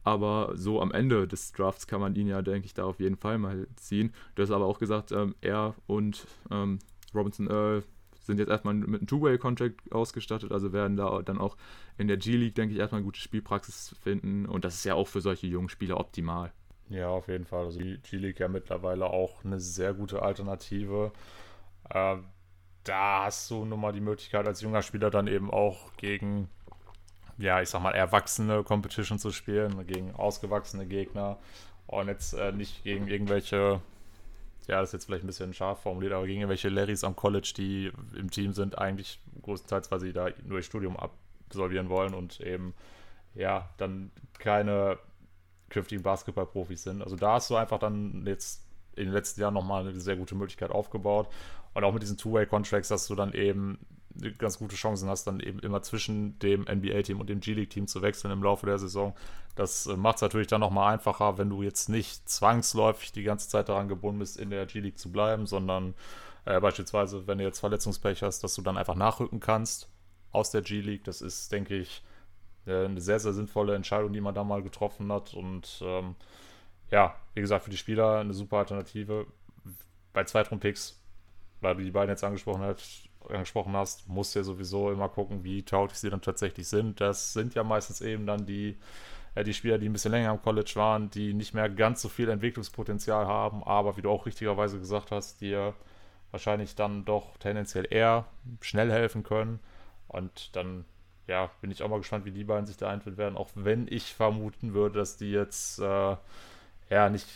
aber so am Ende des Drafts kann man ihn ja, denke ich, da auf jeden Fall mal ziehen. Du hast aber auch gesagt, ähm, er und ähm, Robinson Earl sind jetzt erstmal mit einem Two-Way-Contract ausgestattet, also werden da dann auch in der G-League, denke ich, erstmal eine gute Spielpraxis finden. Und das ist ja auch für solche jungen Spieler optimal. Ja, auf jeden Fall. Also die G-League ja mittlerweile auch eine sehr gute Alternative. Äh, da hast du nun mal die Möglichkeit, als junger Spieler dann eben auch gegen ja, ich sag mal, erwachsene Competition zu spielen, gegen ausgewachsene Gegner und jetzt äh, nicht gegen irgendwelche, ja, das ist jetzt vielleicht ein bisschen scharf formuliert, aber gegen irgendwelche Larrys am College, die im Team sind, eigentlich größtenteils, weil sie da nur ihr Studium absolvieren wollen und eben, ja, dann keine künftigen Basketballprofis sind. Also da hast du einfach dann jetzt in den letzten Jahren nochmal eine sehr gute Möglichkeit aufgebaut. Und auch mit diesen Two-Way-Contracts, dass du dann eben ganz gute Chancen hast, dann eben immer zwischen dem NBA-Team und dem G-League-Team zu wechseln im Laufe der Saison. Das äh, macht es natürlich dann nochmal einfacher, wenn du jetzt nicht zwangsläufig die ganze Zeit daran gebunden bist, in der G-League zu bleiben, sondern Äh, beispielsweise, wenn du jetzt Verletzungspech hast, dass du dann einfach nachrücken kannst aus der G-League. Das ist, denke ich, äh, eine sehr, sehr sinnvolle Entscheidung, die man da mal getroffen hat. Und ähm, ja, wie gesagt, für die Spieler eine super Alternative. Bei Zweitrunden-Picks, weil du die beiden jetzt angesprochen, hat, angesprochen hast, musst du ja sowieso immer gucken, wie tauglich sie dann tatsächlich sind. Das sind ja meistens eben dann die, äh, die Spieler, die ein bisschen länger am College waren, die nicht mehr ganz so viel Entwicklungspotenzial haben, aber wie du auch richtigerweise gesagt hast, dir wahrscheinlich dann doch tendenziell eher schnell helfen können. Und dann ja, bin ich auch mal gespannt, wie die beiden sich da einfinden werden, auch wenn ich vermuten würde, dass die jetzt äh, ja nicht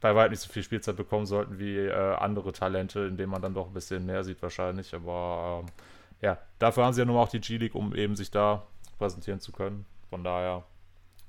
bei weitem nicht so viel Spielzeit bekommen sollten wie äh, andere Talente, in denen man dann doch ein bisschen mehr sieht wahrscheinlich. Aber ähm, ja, dafür haben sie ja nun auch die G-League, um eben sich da präsentieren zu können. Von daher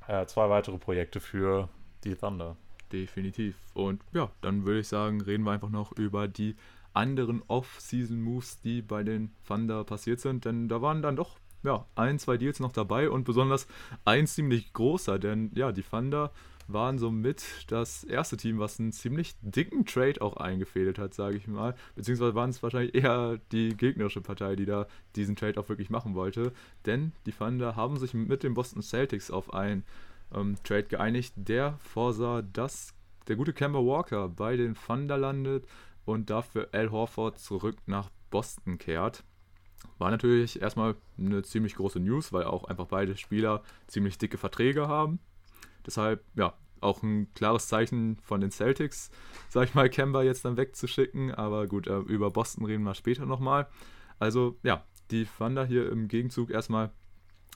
äh, zwei weitere Projekte für die Thunder. Definitiv. Und ja, dann würde ich sagen, reden wir einfach noch über die anderen Off-Season-Moves, die bei den Thunder passiert sind. Denn da waren dann doch ja, ein, zwei Deals noch dabei und besonders ein ziemlich großer, denn ja, die Thunder waren somit das erste Team, was einen ziemlich dicken Trade auch eingefädelt hat, sage ich mal. Beziehungsweise waren es wahrscheinlich eher die gegnerische Partei, die da diesen Trade auch wirklich machen wollte. Denn die Thunder haben sich mit den Boston Celtics auf einen ähm, Trade geeinigt, der vorsah, dass der gute Kemba Walker bei den Thunder landet und dafür Al Horford zurück nach Boston kehrt. War natürlich erstmal eine ziemlich große News, weil auch einfach beide Spieler ziemlich dicke Verträge haben. Deshalb, ja, auch ein klares Zeichen von den Celtics, sag ich mal, Kemba jetzt dann wegzuschicken. Aber gut, äh, über Boston reden wir später nochmal. Also, ja, die Thunder hier im Gegenzug erstmal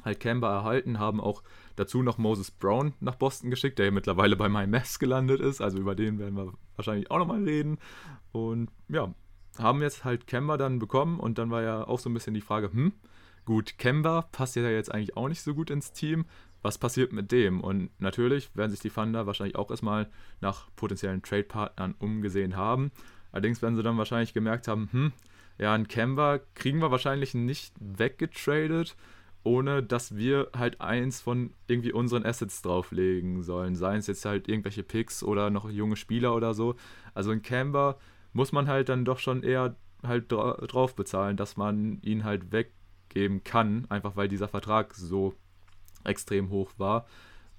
halt Kemba erhalten, haben auch dazu noch Moses Brown nach Boston geschickt, der ja mittlerweile bei MyMess gelandet ist. Also über den werden wir wahrscheinlich auch nochmal reden. Und ja, haben jetzt halt Kemba dann bekommen und dann war ja auch so ein bisschen die Frage, hm, gut, Kemba passt ja jetzt eigentlich auch nicht so gut ins Team. Was passiert mit dem? Und natürlich werden sich die Thunder wahrscheinlich auch erstmal nach potenziellen Trade-Partnern umgesehen haben. Allerdings werden sie dann wahrscheinlich gemerkt haben, hm, ja, ein Kemba kriegen wir wahrscheinlich nicht weggetradet, ohne dass wir halt eins von irgendwie unseren Assets drauflegen sollen. Seien es jetzt halt irgendwelche Picks oder noch junge Spieler oder so. Also ein Kemba muss man halt dann doch schon eher halt drauf bezahlen, dass man ihn halt weggeben kann, einfach weil dieser Vertrag so extrem hoch war.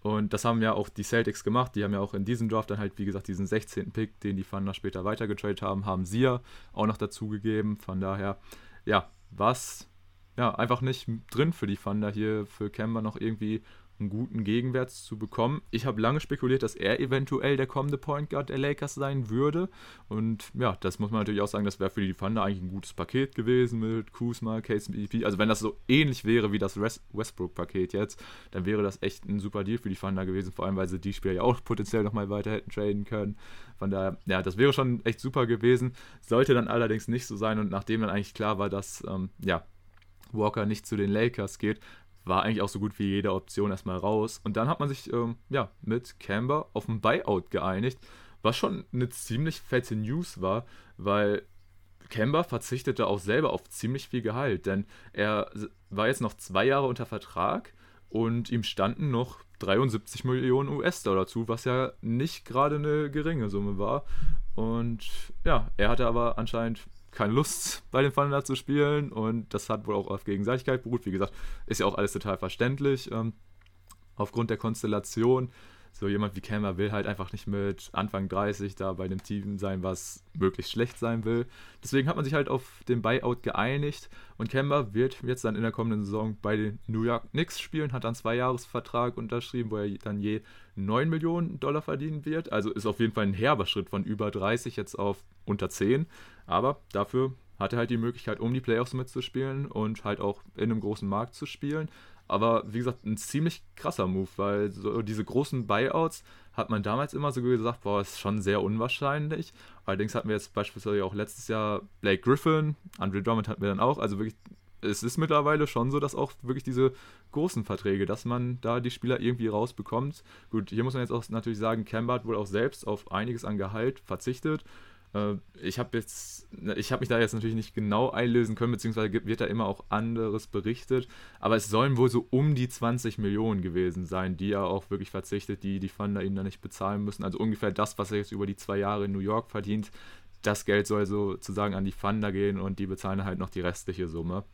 Und das haben ja auch die Celtics gemacht. Die haben ja auch in diesem Draft dann halt, wie gesagt, diesen 16. Pick, den die Thunder später weitergetradet haben, haben sie ja auch noch dazugegeben. Von daher, ja, was ja einfach nicht drin für die Thunder hier für Kemba noch irgendwie einen guten Gegenwert zu bekommen. Ich habe lange spekuliert, dass er eventuell der kommende Point Guard der Lakers sein würde. Und ja, das muss man natürlich auch sagen, das wäre für die Thunder eigentlich ein gutes Paket gewesen mit Kuzma, KCP. Also wenn das so ähnlich wäre wie das Westbrook-Paket jetzt, dann wäre das echt ein super Deal für die Thunder gewesen. Vor allem, weil sie die Spieler ja auch potenziell nochmal weiter hätten traden können. Von daher, ja, das wäre schon echt super gewesen. Sollte dann allerdings nicht so sein. Und nachdem dann eigentlich klar war, dass, ähm, ja, Walker nicht zu den Lakers geht, war eigentlich auch so gut wie jede Option erstmal raus. Und dann hat man sich ähm, ja, mit Camber auf ein Buyout geeinigt, was schon eine ziemlich fette News war, weil Camber verzichtete auch selber auf ziemlich viel Gehalt, denn er war jetzt noch zwei Jahre unter Vertrag und ihm standen noch 73 Millionen US-Dollar zu, was ja nicht gerade eine geringe Summe war. Und ja, er hatte aber anscheinend keine Lust, bei den Thunder zu spielen. Und das hat wohl auch auf Gegenseitigkeit beruht. Wie gesagt, ist ja auch alles total verständlich. Ähm, aufgrund der Konstellation. So jemand wie Kemba will halt einfach nicht mit Anfang 30 da bei dem Team sein, was möglichst schlecht sein will. Deswegen hat man sich halt auf den Buyout geeinigt und Kemba wird jetzt dann in der kommenden Saison bei den New York Knicks spielen, hat dann zwei Jahresvertrag unterschrieben, wo er dann je 9 Millionen Dollar verdienen wird. Also ist auf jeden Fall ein herber Schritt von über 30 jetzt auf unter 10. Aber dafür hat er halt die Möglichkeit, um die Playoffs mitzuspielen und halt auch in einem großen Markt zu spielen. Aber wie gesagt, ein ziemlich krasser Move, weil so diese großen Buyouts hat man damals immer so gesagt, boah, ist schon sehr unwahrscheinlich. Allerdings hatten wir jetzt beispielsweise auch letztes Jahr Blake Griffin, Andre Drummond hatten wir dann auch. Also wirklich, es ist mittlerweile schon so, dass auch wirklich diese großen Verträge, dass man da die Spieler irgendwie rausbekommt. Gut, hier muss man jetzt auch natürlich sagen, Kemba hat wohl auch selbst auf einiges an Gehalt verzichtet. Äh, ich habe jetzt, ne, ich habe mich da jetzt natürlich nicht genau einlösen können, beziehungsweise wird da immer auch anderes berichtet. Aber es sollen wohl so um die 20 Millionen gewesen sein, die er auch wirklich verzichtet, die die Thunder ihm dann nicht bezahlen müssen. Also ungefähr das, was er jetzt über die zwei Jahre in New York verdient. das Geld soll sozusagen an die Thunder gehen und die bezahlen halt noch die restliche Summe.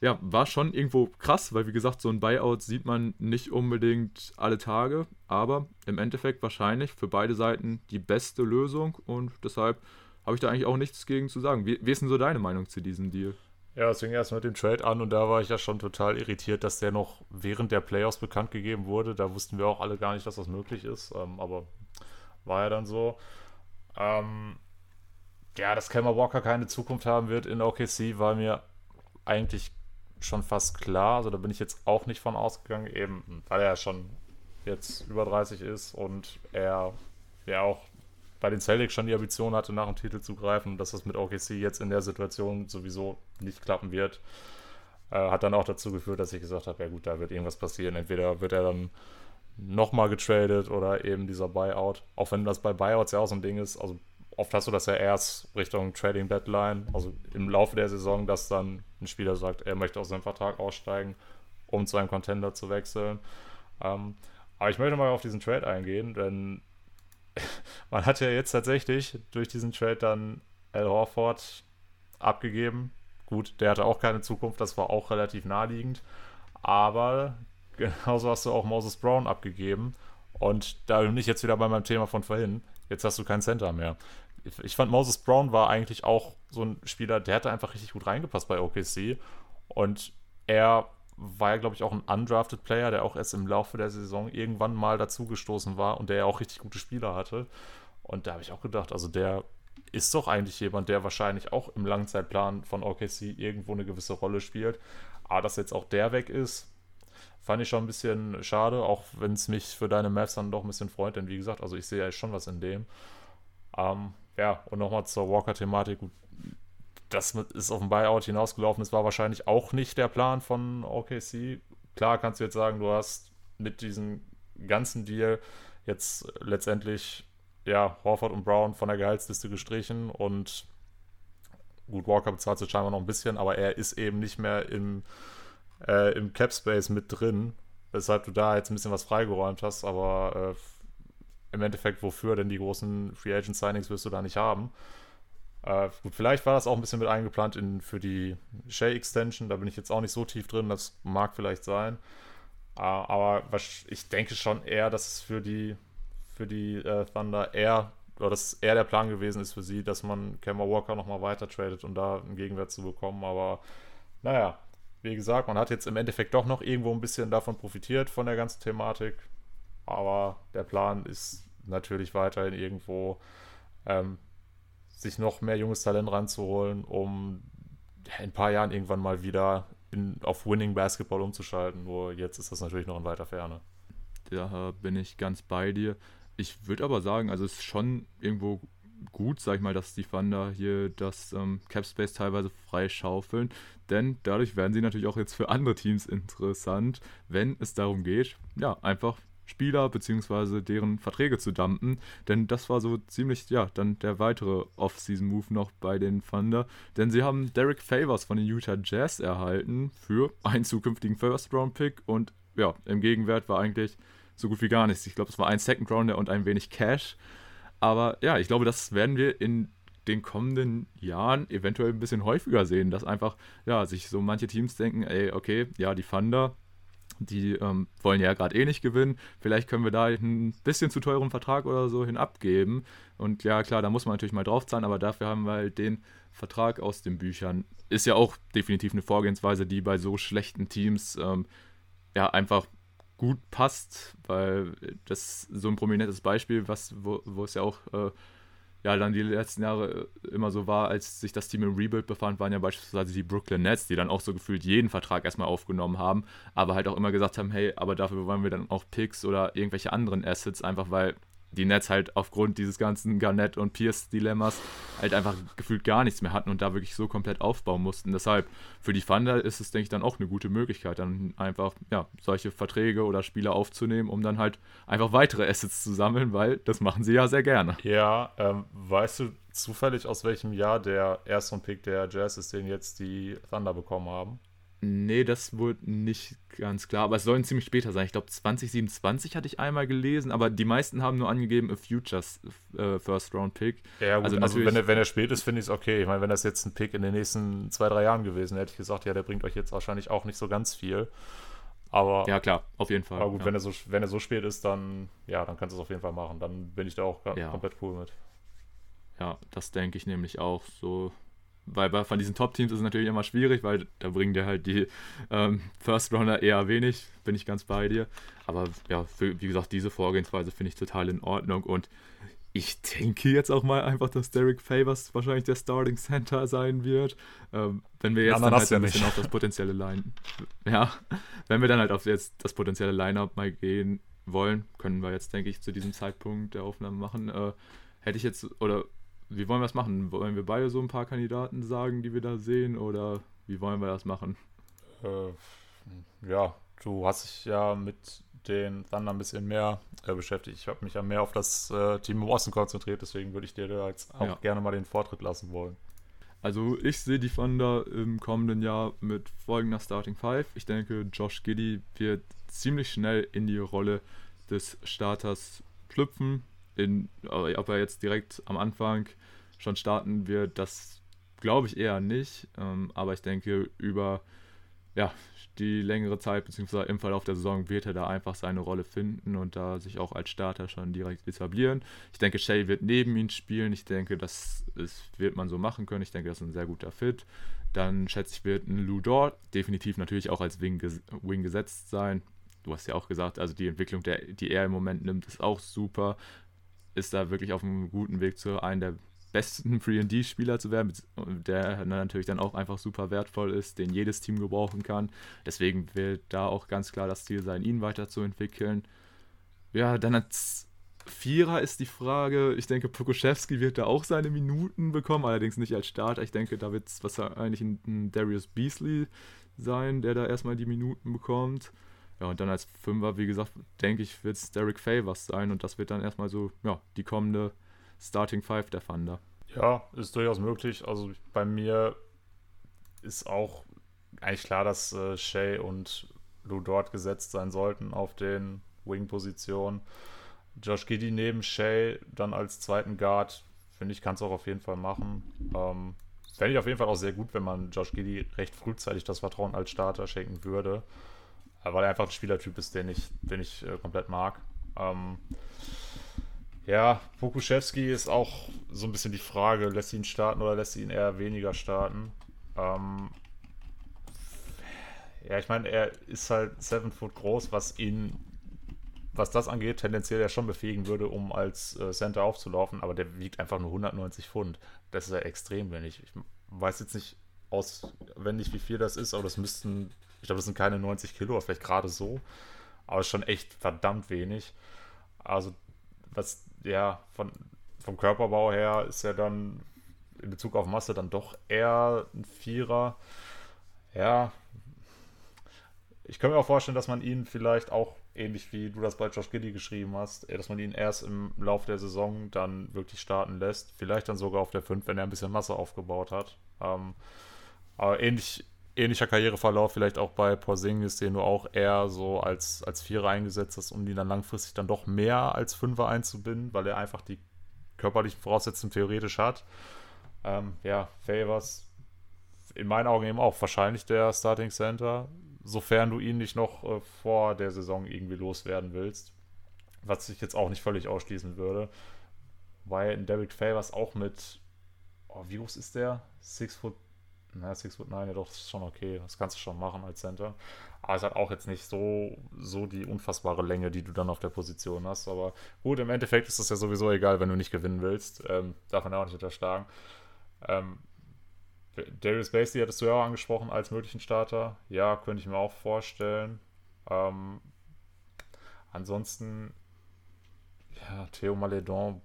Ja, war schon irgendwo krass, weil wie gesagt, so ein Buyout sieht man nicht unbedingt alle Tage, aber im Endeffekt wahrscheinlich für beide Seiten die beste Lösung und deshalb habe ich da eigentlich auch nichts gegen zu sagen. Wie, wie ist denn so deine Meinung zu diesem Deal? Ja, es fing erst mit dem Trade an und da war ich ja schon total irritiert, dass der noch während der Playoffs bekannt gegeben wurde. Da wussten wir auch alle gar nicht, dass das möglich ist, ähm, aber war ja dann so. Ähm, ja, dass Kemmer Walker keine Zukunft haben wird in OKC, war mir eigentlich schon fast klar. Also da bin ich jetzt auch nicht von ausgegangen, eben weil er schon jetzt über 30 ist und er ja auch bei den Celtics schon die Ambition hatte, nach dem Titel zu greifen dass das mit OKC jetzt in der Situation sowieso nicht klappen wird, äh, hat dann auch dazu geführt, dass ich gesagt habe, ja gut, da wird irgendwas passieren. Entweder wird er dann nochmal getradet oder eben dieser Buyout. Auch wenn das bei Buyouts ja auch so ein Ding ist, also oft hast du das ja erst Richtung Trading Deadline, also im Laufe der Saison, dass dann ein Spieler sagt, er möchte aus seinem Vertrag aussteigen, um zu einem Contender zu wechseln. Ähm, aber ich möchte mal auf diesen Trade eingehen, denn man hat ja jetzt tatsächlich durch diesen Trade dann Al Horford abgegeben. Gut, der hatte auch keine Zukunft, das war auch relativ naheliegend. Aber genauso hast du auch Moses Brown abgegeben. Und da bin ich jetzt wieder bei meinem Thema von vorhin. Jetzt hast du keinen Center mehr. Ich fand, Moses Brown war eigentlich auch so ein Spieler, der hätte einfach richtig gut reingepasst bei OKC. Und er war ja, glaube ich, auch ein undrafted Player, der auch erst im Laufe der Saison irgendwann mal dazugestoßen war und der ja auch richtig gute Spieler hatte. Und da habe ich auch gedacht, also der ist doch eigentlich jemand, der wahrscheinlich auch im Langzeitplan von OKC irgendwo eine gewisse Rolle spielt. Aber dass jetzt auch der weg ist, fand ich schon ein bisschen schade, auch wenn es mich für deine Mavs dann doch ein bisschen freut, denn wie gesagt, also ich sehe ja schon was in dem. Ähm, ja, und nochmal zur Walker-Thematik. Das ist auf dem Buyout hinausgelaufen. Das war wahrscheinlich auch nicht der Plan von OKC. Klar kannst du jetzt sagen, du hast mit diesem ganzen Deal jetzt letztendlich ja, Horford und Brown von der Gehaltsliste gestrichen und gut, Walker bezahlt sich scheinbar noch ein bisschen, aber er ist eben nicht mehr im, äh, im Cap Space mit drin, weshalb du da jetzt ein bisschen was freigeräumt hast, aber äh, im Endeffekt, wofür denn die großen Free Agent Signings wirst du da nicht haben? Äh, gut, vielleicht war das auch ein bisschen mit eingeplant in, für die Shea Extension, da bin ich jetzt auch nicht so tief drin, das mag vielleicht sein. Äh, aber ich denke schon eher, dass es für die für die äh, Thunder eher, oder dass eher der Plan gewesen ist für sie, dass man Kemba Walker nochmal weiter tradet, um da einen Gegenwert zu bekommen. Aber naja, wie gesagt, man hat jetzt im Endeffekt doch noch irgendwo ein bisschen davon profitiert, von der ganzen Thematik. Aber der Plan ist natürlich weiterhin irgendwo, ähm, sich noch mehr junges Talent ranzuholen, um in ein paar Jahren irgendwann mal wieder in, auf Winning Basketball umzuschalten. Nur jetzt ist das natürlich noch in weiter Ferne. Da bin ich ganz bei dir. Ich würde aber sagen, also es ist schon irgendwo gut, sag ich mal, dass die Thunder hier das ähm, Cap Space teilweise freischaufeln, denn dadurch werden sie natürlich auch jetzt für andere Teams interessant, wenn es darum geht, ja, einfach Spieler bzw. deren Verträge zu dumpen, denn das war so ziemlich, ja, dann der weitere Off-Season-Move noch bei den Thunder, denn sie haben Derek Favors von den Utah Jazz erhalten für einen zukünftigen First-Round-Pick und ja, im Gegenwert war eigentlich so gut wie gar nichts. Ich glaube, es war ein Second Rounder und ein wenig Cash. Aber ja, ich glaube, das werden wir in den kommenden Jahren eventuell ein bisschen häufiger sehen, dass einfach, ja, sich so manche Teams denken, ey, okay, ja, die Thunder, die ähm, wollen ja gerade eh nicht gewinnen. Vielleicht können wir da ein bisschen zu teuren Vertrag oder so hin abgeben. Und ja, klar, da muss man natürlich mal draufzahlen, aber dafür haben wir halt den Vertrag aus den Büchern. Ist ja auch definitiv eine Vorgehensweise, die bei so schlechten Teams ähm, ja einfach gut passt, weil das so ein prominentes Beispiel, was, wo, wo es ja auch äh, ja dann die letzten Jahre immer so war, als sich das Team im Rebuild befand, waren ja beispielsweise die Brooklyn Nets, die dann auch so gefühlt jeden Vertrag erstmal aufgenommen haben, aber halt auch immer gesagt haben, hey, aber dafür wollen wir dann auch Picks oder irgendwelche anderen Assets, einfach weil die Nets halt aufgrund dieses ganzen Garnett und Pierce-Dilemmas halt einfach gefühlt gar nichts mehr hatten und da wirklich so komplett aufbauen mussten. Deshalb für die Thunder ist es, denke ich, dann auch eine gute Möglichkeit, dann einfach ja, solche Verträge oder Spieler aufzunehmen, um dann halt einfach weitere Assets zu sammeln, weil das machen sie ja sehr gerne. Ja, ähm, weißt du zufällig, aus welchem Jahr der erste Pick der Jazz ist, den jetzt die Thunder bekommen haben? Nee, das wurde nicht ganz klar, aber es soll ziemlich später sein. Ich glaube, 2027 hatte ich einmal gelesen, aber die meisten haben nur angegeben, a Futures äh, First Round Pick. Ja, gut, also, also wenn, er, wenn er spät ist, finde ich es okay. Ich meine, wenn das jetzt ein Pick in den nächsten zwei, drei Jahren gewesen hätte ich gesagt, ja, der bringt euch jetzt wahrscheinlich auch nicht so ganz viel. Aber, ja, klar, auf jeden Fall. Aber gut, ja. wenn, er so, wenn er so spät ist, dann, ja, dann kannst du es auf jeden Fall machen. Dann bin ich da auch ja. komplett cool mit. Ja, das denke ich nämlich auch so weil bei, von diesen Top-Teams ist es natürlich immer schwierig, weil da bringen dir halt die ähm, First-Rounder eher wenig, bin ich ganz bei dir. Aber ja, für, wie gesagt, diese Vorgehensweise finde ich total in Ordnung und ich denke jetzt auch mal einfach, dass Derek Favors wahrscheinlich der Starting Center sein wird. Ähm, wenn wir jetzt ja, dann halt ein bisschen nicht. auf das potenzielle Line, ja, wenn wir dann halt auf jetzt das potenzielle Line-Up mal gehen wollen, können wir jetzt, denke ich, zu diesem Zeitpunkt der Aufnahme machen. Äh, hätte ich jetzt, oder wie wollen wir das machen? Wollen wir beide so ein paar Kandidaten sagen, die wir da sehen, oder wie wollen wir das machen? Äh, ja, du hast dich ja mit den Thunder ein bisschen mehr äh, beschäftigt. Ich habe mich ja mehr auf das äh, Team im Osten konzentriert, deswegen würde ich dir da jetzt auch ja. gerne mal den Vortritt lassen wollen. Also ich sehe die Thunder im kommenden Jahr mit folgender Starting Five. Ich denke, Josh Giddy wird ziemlich schnell in die Rolle des Starters schlüpfen in, ob er jetzt direkt am Anfang schon starten wird, das glaube ich eher nicht. Ähm, aber ich denke, über ja, die längere Zeit, beziehungsweise im Verlauf der Saison, wird er da einfach seine Rolle finden und da sich auch als Starter schon direkt etablieren. Ich denke, Shay wird neben ihn spielen. Ich denke, das ist, wird man so machen können. Ich denke, das ist ein sehr guter Fit. Dann schätze ich, wird ein Lou Dort definitiv natürlich auch als Wing, Wing gesetzt sein. Du hast ja auch gesagt, also die Entwicklung, der, die er im Moment nimmt, ist auch super ist da wirklich auf einem guten Weg zu einem der besten 3D-Spieler zu werden, der natürlich dann auch einfach super wertvoll ist, den jedes Team gebrauchen kann. Deswegen wird da auch ganz klar das Ziel sein, ihn weiterzuentwickeln. Ja, dann als Vierer ist die Frage, ich denke, Pokuschewski wird da auch seine Minuten bekommen, allerdings nicht als Starter. Ich denke, da wird es wahrscheinlich ein Darius Beasley sein, der da erstmal die Minuten bekommt. Ja, und dann als Fünfer, wie gesagt, denke ich, wird es Derek Favors sein und das wird dann erstmal so, ja, die kommende Starting Five der Thunder. Ja, ist durchaus möglich. Also bei mir ist auch eigentlich klar, dass äh, Shay und Lou dort gesetzt sein sollten auf den Wing-Positionen. Josh Giddy neben Shay dann als zweiten Guard, finde ich, kann es auch auf jeden Fall machen. Ähm, Fände ich auf jeden Fall auch sehr gut, wenn man Josh Giddy recht frühzeitig das Vertrauen als Starter schenken würde weil er einfach ein Spielertyp ist, den ich, den ich äh, komplett mag. Ähm, ja, Pokuschewski ist auch so ein bisschen die Frage, lässt sie ihn starten oder lässt sie ihn eher weniger starten? Ähm, ja, ich meine, er ist halt 7 Foot groß, was ihn, was das angeht, tendenziell ja schon befähigen würde, um als äh, Center aufzulaufen, aber der wiegt einfach nur 190 Pfund. Das ist ja extrem wenig. Ich weiß jetzt nicht auswendig, wie viel das ist, aber das müssten ich glaube, das sind keine 90 Kilo, vielleicht gerade so. Aber schon echt verdammt wenig. Also, was, ja, von, vom Körperbau her ist er dann in Bezug auf Masse dann doch eher ein Vierer. Ja, ich kann mir auch vorstellen, dass man ihn vielleicht auch, ähnlich wie du das bei Josh Giddy geschrieben hast, dass man ihn erst im Laufe der Saison dann wirklich starten lässt. Vielleicht dann sogar auf der 5, wenn er ein bisschen Masse aufgebaut hat. Ähm, aber ähnlich, ähnlicher Karriereverlauf vielleicht auch bei Porzingis, den du auch eher so als, als Vierer eingesetzt hast, um ihn dann langfristig dann doch mehr als Fünfer einzubinden, weil er einfach die körperlichen Voraussetzungen theoretisch hat. Ähm, ja, Favors in meinen Augen eben auch wahrscheinlich der Starting Center, sofern du ihn nicht noch äh, vor der Saison irgendwie loswerden willst, was ich jetzt auch nicht völlig ausschließen würde, weil Derek Favors auch mit, oh, wie groß ist der? Six Foot na, 6 foot 9, ja doch, ist schon okay. Das kannst du schon machen als Center. Aber es hat auch jetzt nicht so, so die unfassbare Länge, die du dann auf der Position hast. Aber gut, im Endeffekt ist das ja sowieso egal, wenn du nicht gewinnen willst. Ähm, darf man auch nicht unterschlagen. Ähm, Darius Basley hattest du ja auch angesprochen als möglichen Starter. Ja, könnte ich mir auch vorstellen. Ähm, ansonsten, ja, Theo Maledon,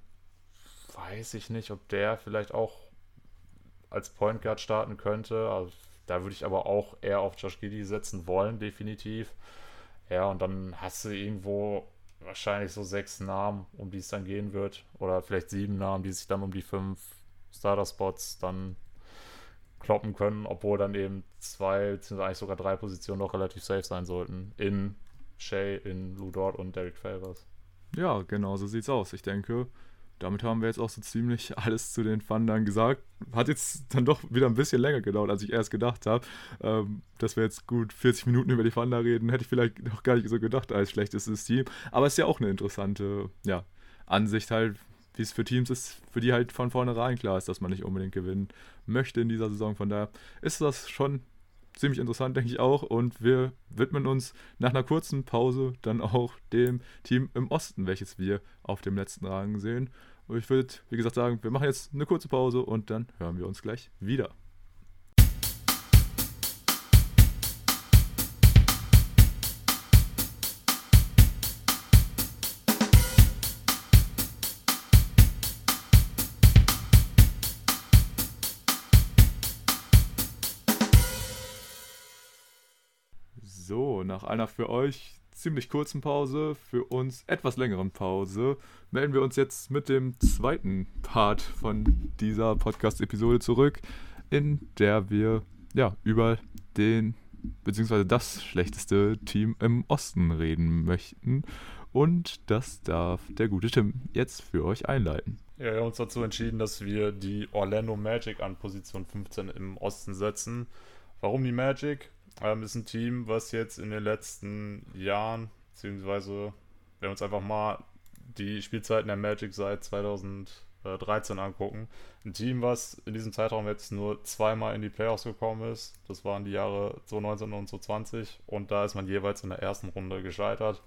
weiß ich nicht, ob der vielleicht auch als Point Guard starten könnte. Also, da würde ich aber auch eher auf Josh Giddy setzen wollen, definitiv. Ja, und dann hast du irgendwo wahrscheinlich so sechs Namen, um die es dann gehen wird. Oder vielleicht sieben Namen, die sich dann um die fünf Starter-Spots dann kloppen können, obwohl dann eben zwei, beziehungsweise eigentlich sogar drei Positionen noch relativ safe sein sollten. In Shea, in Lou Dort und Derek Favors. Ja, genau so sieht's aus. Ich denke, damit haben wir jetzt auch so ziemlich alles zu den Thundern gesagt. Hat jetzt dann doch wieder ein bisschen länger gedauert, als ich erst gedacht habe. Ähm, dass wir jetzt gut 40 Minuten über die Thunder reden, hätte ich vielleicht noch gar nicht so gedacht als schlechtestes Team. Aber es ist ja auch eine interessante ja, Ansicht halt, wie es für Teams ist, für die halt von vornherein klar ist, dass man nicht unbedingt gewinnen möchte in dieser Saison. Von daher ist das schon ziemlich interessant, denke ich auch. Und wir widmen uns nach einer kurzen Pause dann auch dem Team im Osten, welches wir auf dem letzten Rang sehen. Und ich würde, wie gesagt, sagen, wir machen jetzt eine kurze Pause und dann hören wir uns gleich wieder. So, nach einer für euch ziemlich kurzen Pause, für uns etwas längeren Pause, melden wir uns jetzt mit dem zweiten Part von dieser Podcast-Episode zurück, in der wir ja über den beziehungsweise das schlechteste Team im Osten reden möchten. Und das darf der gute Tim jetzt für euch einleiten. Ja, wir haben uns dazu entschieden, dass wir die Orlando Magic an Position 15 im Osten setzen. Warum die Magic? Ähm, ist ein Team, was jetzt in den letzten Jahren, beziehungsweise wenn wir uns einfach mal die Spielzeiten der Magic seit 2013 angucken, ein Team, was in diesem Zeitraum jetzt nur zweimal in die Playoffs gekommen ist. Das waren die Jahre 2019 und 2020 und da ist man jeweils in der ersten Runde gescheitert.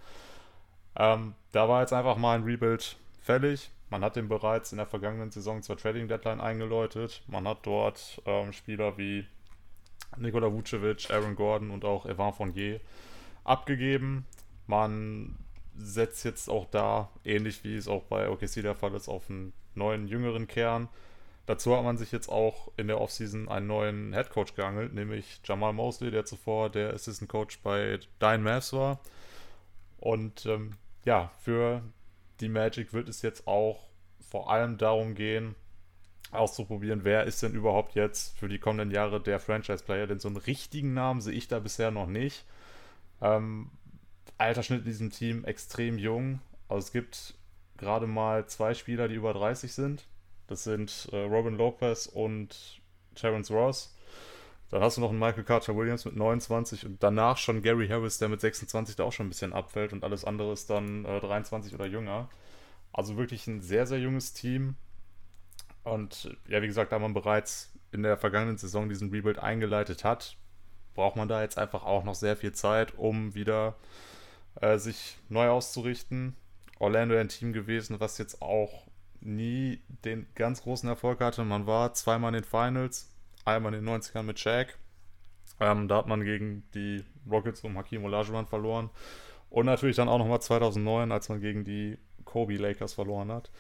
Ähm, da war jetzt einfach mal ein Rebuild fällig. Man hat den bereits in der vergangenen Saison zur Trading Deadline eingeläutet. Man hat dort ähm, Spieler wie Nikola Vucevic, Aaron Gordon und auch Evan Fournier abgegeben. Man setzt jetzt auch da, ähnlich wie es auch bei OKC der Fall ist, auf einen neuen, jüngeren Kern. Dazu hat man sich jetzt auch in der Offseason einen neuen Headcoach geangelt, nämlich Jamal Mosley, der zuvor der Assistant Coach bei Dyne Mavs war. Und ähm, ja, für die Magic wird es jetzt auch vor allem darum gehen, auszuprobieren, wer ist denn überhaupt jetzt für die kommenden Jahre der Franchise-Player, denn so einen richtigen Namen sehe ich da bisher noch nicht. Ähm, Altersschnitt in diesem Team extrem jung. Also es gibt gerade mal zwei Spieler, die über 30 sind. Das sind äh, Robin Lopez und Terence Ross. Dann hast du noch einen Michael Carter Williams mit 29 und danach schon Gary Harris, der mit 26 da auch schon ein bisschen abfällt und alles andere ist dann äh, 23 oder jünger. Also wirklich ein sehr, sehr junges Team. Und ja, wie gesagt, da man bereits in der vergangenen Saison diesen Rebuild eingeleitet hat, braucht man da jetzt einfach auch noch sehr viel Zeit, um wieder äh, sich neu auszurichten. Orlando ein Team gewesen, was jetzt auch nie den ganz großen Erfolg hatte. Man war zweimal in den Finals, einmal in den 90ern mit Shaq. Ähm, da hat man gegen die Rockets um Hakim Olajuwon verloren. Und natürlich dann auch nochmal 2009, als man gegen die Kobe Lakers verloren hat.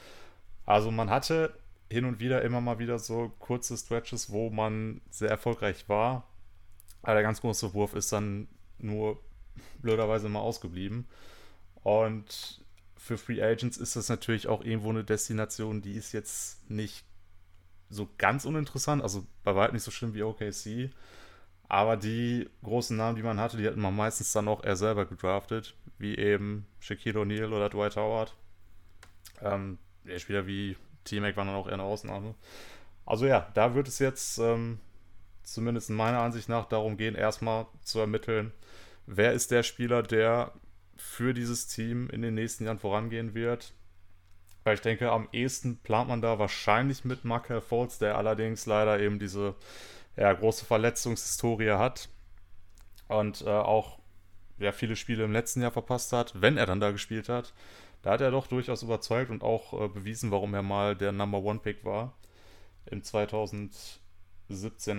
Also man hatte hin und wieder immer mal wieder so kurze Stretches, wo man sehr erfolgreich war. Aber der ganz große Wurf ist dann nur blöderweise mal ausgeblieben. Und für Free Agents ist das natürlich auch irgendwo eine Destination, die ist jetzt nicht so ganz uninteressant, also bei weitem nicht so schlimm wie OKC. Aber die großen Namen, die man hatte, die hatten man meistens dann auch eher selber gedraftet, wie eben Shaquille O'Neal oder Dwight Howard. Ähm, Spieler wie T-Mac waren dann auch eher eine Ausnahme. Also ja, da wird es jetzt ähm, zumindest in meiner Ansicht nach darum gehen, erstmal zu ermitteln, wer ist der Spieler, der für dieses Team in den nächsten Jahren vorangehen wird. Weil ich denke, am ehesten plant man da wahrscheinlich mit Markel Fultz, der allerdings leider eben diese ja, große Verletzungshistorie hat und äh, auch ja, viele Spiele im letzten Jahr verpasst hat, wenn er dann da gespielt hat. Da hat er doch durchaus überzeugt und auch äh, bewiesen, warum er mal der Number One Pick war im 2017er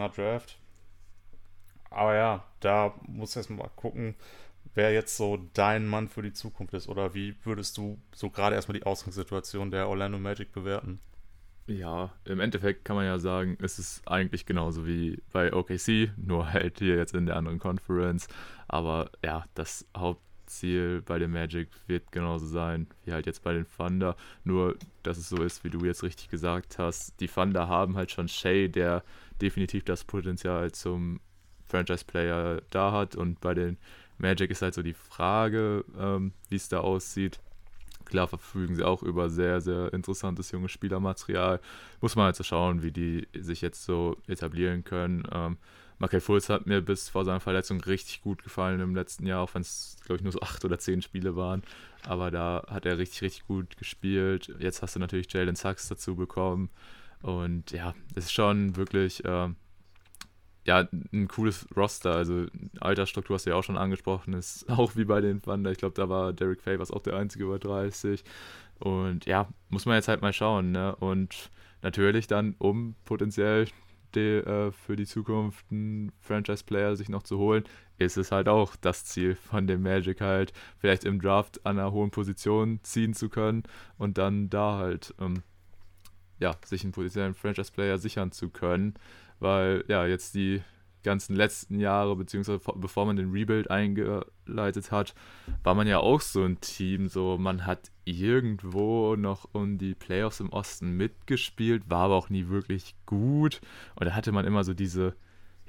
Draft. Aber ja, da muss erst mal gucken, wer jetzt so dein Mann für die Zukunft ist. Oder wie würdest du so gerade erstmal die Ausgangssituation der Orlando Magic bewerten? Ja, im Endeffekt kann man ja sagen, es ist eigentlich genauso wie bei OKC, nur halt hier jetzt in der anderen Conference. Aber ja, das Haupt Ziel bei den Magic wird genauso sein wie halt jetzt bei den Thunder. Nur, dass es so ist, wie du jetzt richtig gesagt hast. Die Thunder haben halt schon Shay, der definitiv das Potenzial zum Franchise-Player da hat. Und bei den Magic ist halt so die Frage, ähm, wie es da aussieht. Klar verfügen sie auch über sehr, sehr interessantes junges Spielermaterial. Muss man halt so schauen, wie die sich jetzt so etablieren können. Ähm, Michael Fultz hat mir bis vor seiner Verletzung richtig gut gefallen im letzten Jahr, auch wenn es, glaube ich, nur so acht oder zehn Spiele waren. Aber da hat er richtig, richtig gut gespielt. Jetzt hast du natürlich Jalen Sachs dazu bekommen. Und ja, das ist schon wirklich äh, ja, ein cooles Roster. Also Altersstruktur hast du ja auch schon angesprochen, ist auch wie bei den Thunder. Ich glaube, da war Derek Favors auch der einzige über 30. Und ja, muss man jetzt halt mal schauen. Ne? Und natürlich dann, um potenziell äh, für die Zukunft einen Franchise-Player sich noch zu holen, ist es halt auch das Ziel von dem Magic halt, vielleicht im Draft an einer hohen Position ziehen zu können und dann da halt ähm, ja, sich einen potenziellen Franchise-Player sichern zu können weil ja, jetzt die ganzen letzten Jahre, beziehungsweise bevor man den Rebuild eingeleitet hat, war man ja auch so ein Team, so man hat irgendwo noch um die Playoffs im Osten mitgespielt, war aber auch nie wirklich gut. Und da hatte man immer so diese,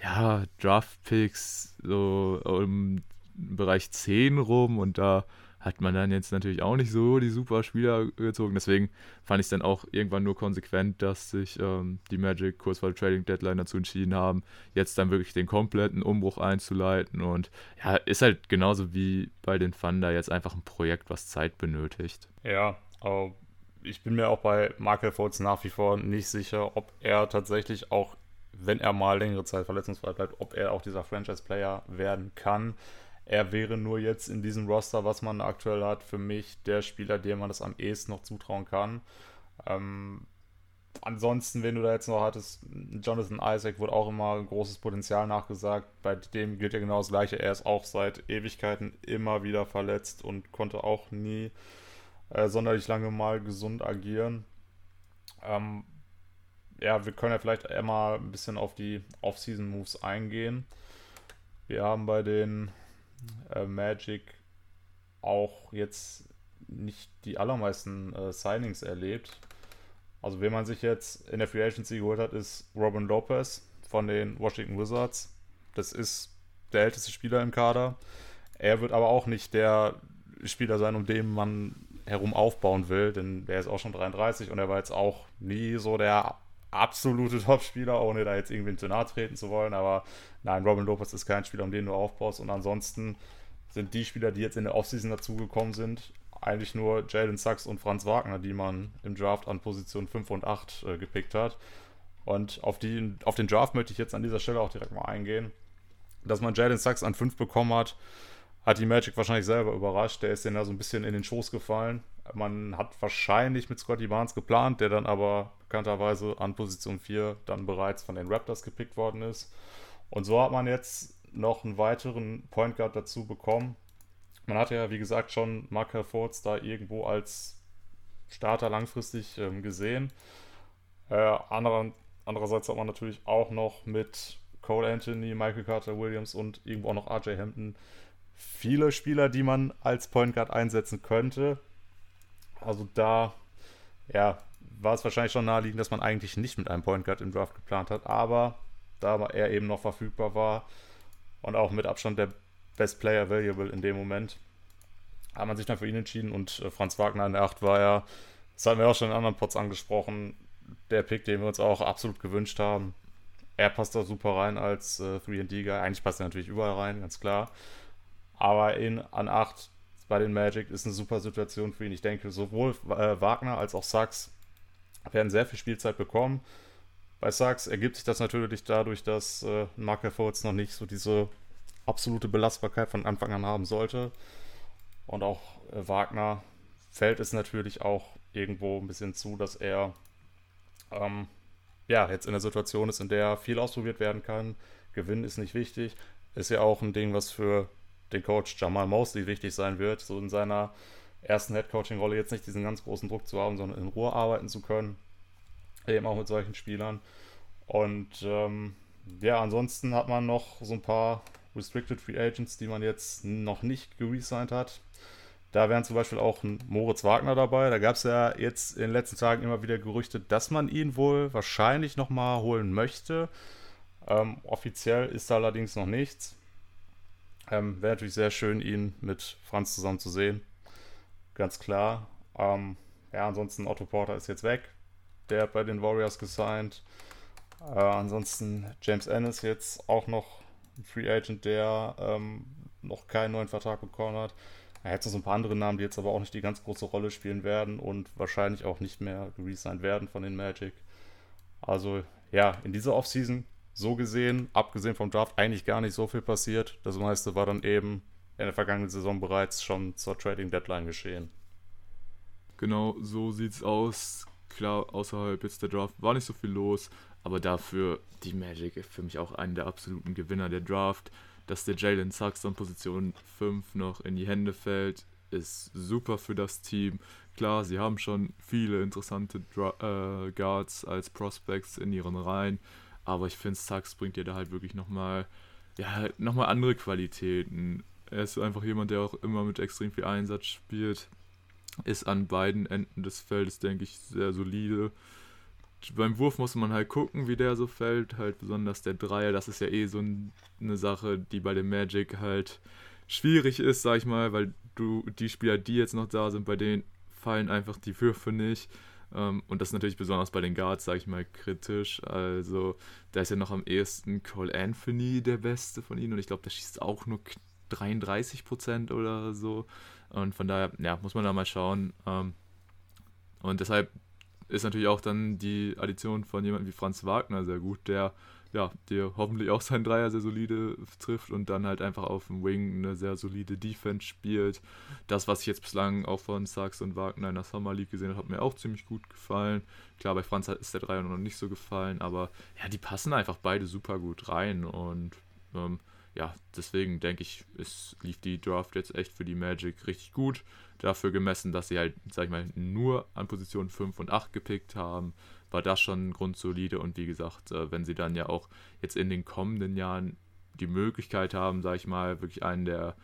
ja, Draft-Picks so im Bereich 10 rum und da hat man dann jetzt natürlich auch nicht so die super Spieler gezogen. Deswegen fand ich es dann auch irgendwann nur konsequent, dass sich ähm, die Magic kurz vor der Trading Deadline dazu entschieden haben, jetzt dann wirklich den kompletten Umbruch einzuleiten. Und ja, ist halt genauso wie bei den Thunder jetzt einfach ein Projekt, was Zeit benötigt. Ja, aber ich bin mir auch bei Michael Fultz nach wie vor nicht sicher, ob er tatsächlich auch, wenn er mal längere Zeit verletzungsfrei bleibt, ob er auch dieser Franchise-Player werden kann er wäre nur jetzt in diesem Roster, was man aktuell hat, für mich der Spieler, dem man das am ehesten noch zutrauen kann. Ähm, ansonsten, wenn du da jetzt noch hattest, Jonathan Isaac wurde auch immer ein großes Potenzial nachgesagt. Bei dem gilt ja genau das Gleiche. Er ist auch seit Ewigkeiten immer wieder verletzt und konnte auch nie äh, sonderlich lange mal gesund agieren. Ähm, ja, wir können ja vielleicht einmal ein bisschen auf die Off-Season-Moves eingehen. Wir haben bei den äh, Magic auch jetzt nicht die allermeisten äh, Signings erlebt. Also, wen man sich jetzt in der Free Agency geholt hat, ist Robin Lopez von den Washington Wizards. Das ist der älteste Spieler im Kader. Er wird aber auch nicht der Spieler sein, um den man herum aufbauen will, denn der ist auch schon 33 und er war jetzt auch nie so der absolute Top-Spieler, ohne da jetzt irgendwie zu nahe treten zu wollen. Aber nein, Robin Lopez ist kein Spieler, um den du aufbaust. Und ansonsten sind die Spieler, die jetzt in der Offseason dazugekommen sind, eigentlich nur Jalen Sachs und Franz Wagner, die man im Draft an Position 5 und 8 äh, gepickt hat. Und auf, die, auf den Draft möchte ich jetzt an dieser Stelle auch direkt mal eingehen. Dass man Jalen Sachs an 5 bekommen hat, hat die Magic wahrscheinlich selber überrascht. Der ist denen da so ein bisschen in den Schoß gefallen. Man hat wahrscheinlich mit Scotty Barnes geplant, der dann aber bekannterweise an Position 4 dann bereits von den Raptors gepickt worden ist. Und so hat man jetzt noch einen weiteren Point Guard dazu bekommen. Man hatte ja, wie gesagt, schon Markel Fords da irgendwo als Starter langfristig ähm, gesehen. Äh, anderer, andererseits hat man natürlich auch noch mit Cole Anthony, Michael Carter Williams und irgendwo auch noch RJ Hampton viele Spieler, die man als Point Guard einsetzen könnte. Also da, ja, war es wahrscheinlich schon naheliegend, dass man eigentlich nicht mit einem Point Guard im Draft geplant hat, aber da er eben noch verfügbar war und auch mit Abstand der Best Player Available in dem Moment, hat man sich dann für ihn entschieden und äh, Franz Wagner in der 8 war ja, das hatten wir auch schon in anderen Pots angesprochen, der Pick, den wir uns auch absolut gewünscht haben. Er passt da super rein als äh, 3D-Guy. Eigentlich passt er natürlich überall rein, ganz klar. Aber in an 8 bei den Magic ist eine super Situation für ihn. Ich denke, sowohl äh, Wagner als auch Sachs werden sehr viel Spielzeit bekommen. Bei Sachs ergibt sich das natürlich dadurch, dass äh, Markel Fultz noch nicht so diese absolute Belastbarkeit von Anfang an haben sollte. Und auch äh, Wagner fällt es natürlich auch irgendwo ein bisschen zu, dass er ähm, ja jetzt in der Situation ist, in der viel ausprobiert werden kann. Gewinn ist nicht wichtig. Ist ja auch ein Ding, was für den Coach Jamal Mosley wichtig sein wird, so in seiner ersten Headcoaching-Rolle jetzt nicht diesen ganz großen Druck zu haben, sondern in Ruhe arbeiten zu können. Eben auch mit solchen Spielern. Und ähm, ja, ansonsten hat man noch so ein paar Restricted Free Agents, die man jetzt noch nicht geresigned hat. Da wären zum Beispiel auch Moritz Wagner dabei. Da gab es ja jetzt in den letzten Tagen immer wieder Gerüchte, dass man ihn wohl wahrscheinlich nochmal holen möchte. Ähm, offiziell ist da allerdings noch nichts. Ähm, Wäre natürlich sehr schön, ihn mit Franz zusammen zu sehen. Ganz klar. Ähm, ja, ansonsten Otto Porter ist jetzt weg. Der hat bei den Warriors gesigned. Äh, ansonsten James Ennis jetzt auch noch ein Free Agent, der ähm, noch keinen neuen Vertrag bekommen hat. Er hat noch so ein paar andere Namen, die jetzt aber auch nicht die ganz große Rolle spielen werden und wahrscheinlich auch nicht mehr geresigned werden von den Magic. Also ja, in dieser Offseason so gesehen, abgesehen vom Draft, eigentlich gar nicht so viel passiert. Das meiste war dann eben in der vergangenen Saison bereits schon zur Trading Deadline geschehen. Genau, so sieht's aus. Klar, außerhalb jetzt der Draft war nicht so viel los, aber dafür die Magic für mich auch einer der absoluten Gewinner der Draft. Dass der Jalen Sachs an Position 5 noch in die Hände fällt, ist super für das Team. Klar, sie haben schon viele interessante Dra äh, Guards als Prospects in ihren Reihen, aber ich finde, Sachs bringt dir da halt wirklich nochmal ja, noch andere Qualitäten. Er ist einfach jemand, der auch immer mit extrem viel Einsatz spielt ist an beiden Enden des Feldes, denke ich, sehr solide. Beim Wurf muss man halt gucken, wie der so fällt. Halt besonders der Dreier, das ist ja eh so eine Sache, die bei dem Magic halt schwierig ist, sag ich mal, weil du die Spieler, die jetzt noch da sind, bei denen fallen einfach die Würfe nicht. Ähm, und das ist natürlich besonders bei den Guards, sag ich mal, kritisch. Also, da ist ja noch am ehesten Cole Anthony der Beste von ihnen und ich glaube, der schießt auch nur 33% oder so. Und von daher, ja, muss man da mal schauen. Ähm, und deshalb ist natürlich auch dann die Addition von jemandem wie Franz Wagner sehr gut, der ja, dir hoffentlich auch seinen Dreier sehr solide trifft und dann halt einfach auf dem Wing eine sehr solide Defense spielt. Das, was ich jetzt bislang auch von Sachs und Wagner in der Summer League gesehen habe, hat mir auch ziemlich gut gefallen. Klar, bei Franz ist der Dreier noch nicht so gefallen, aber ja, die passen einfach beide super gut rein und ähm, ja, deswegen denke ich, es lief die Draft jetzt echt für die Magic richtig gut. Dafür gemessen, dass sie halt, sag ich mal, nur an Positionen 5 und 8 gepickt haben, war das schon grundsolide. Und wie gesagt, äh, wenn sie dann ja auch jetzt in den kommenden Jahren die Möglichkeit haben, sag ich mal, wirklich einen der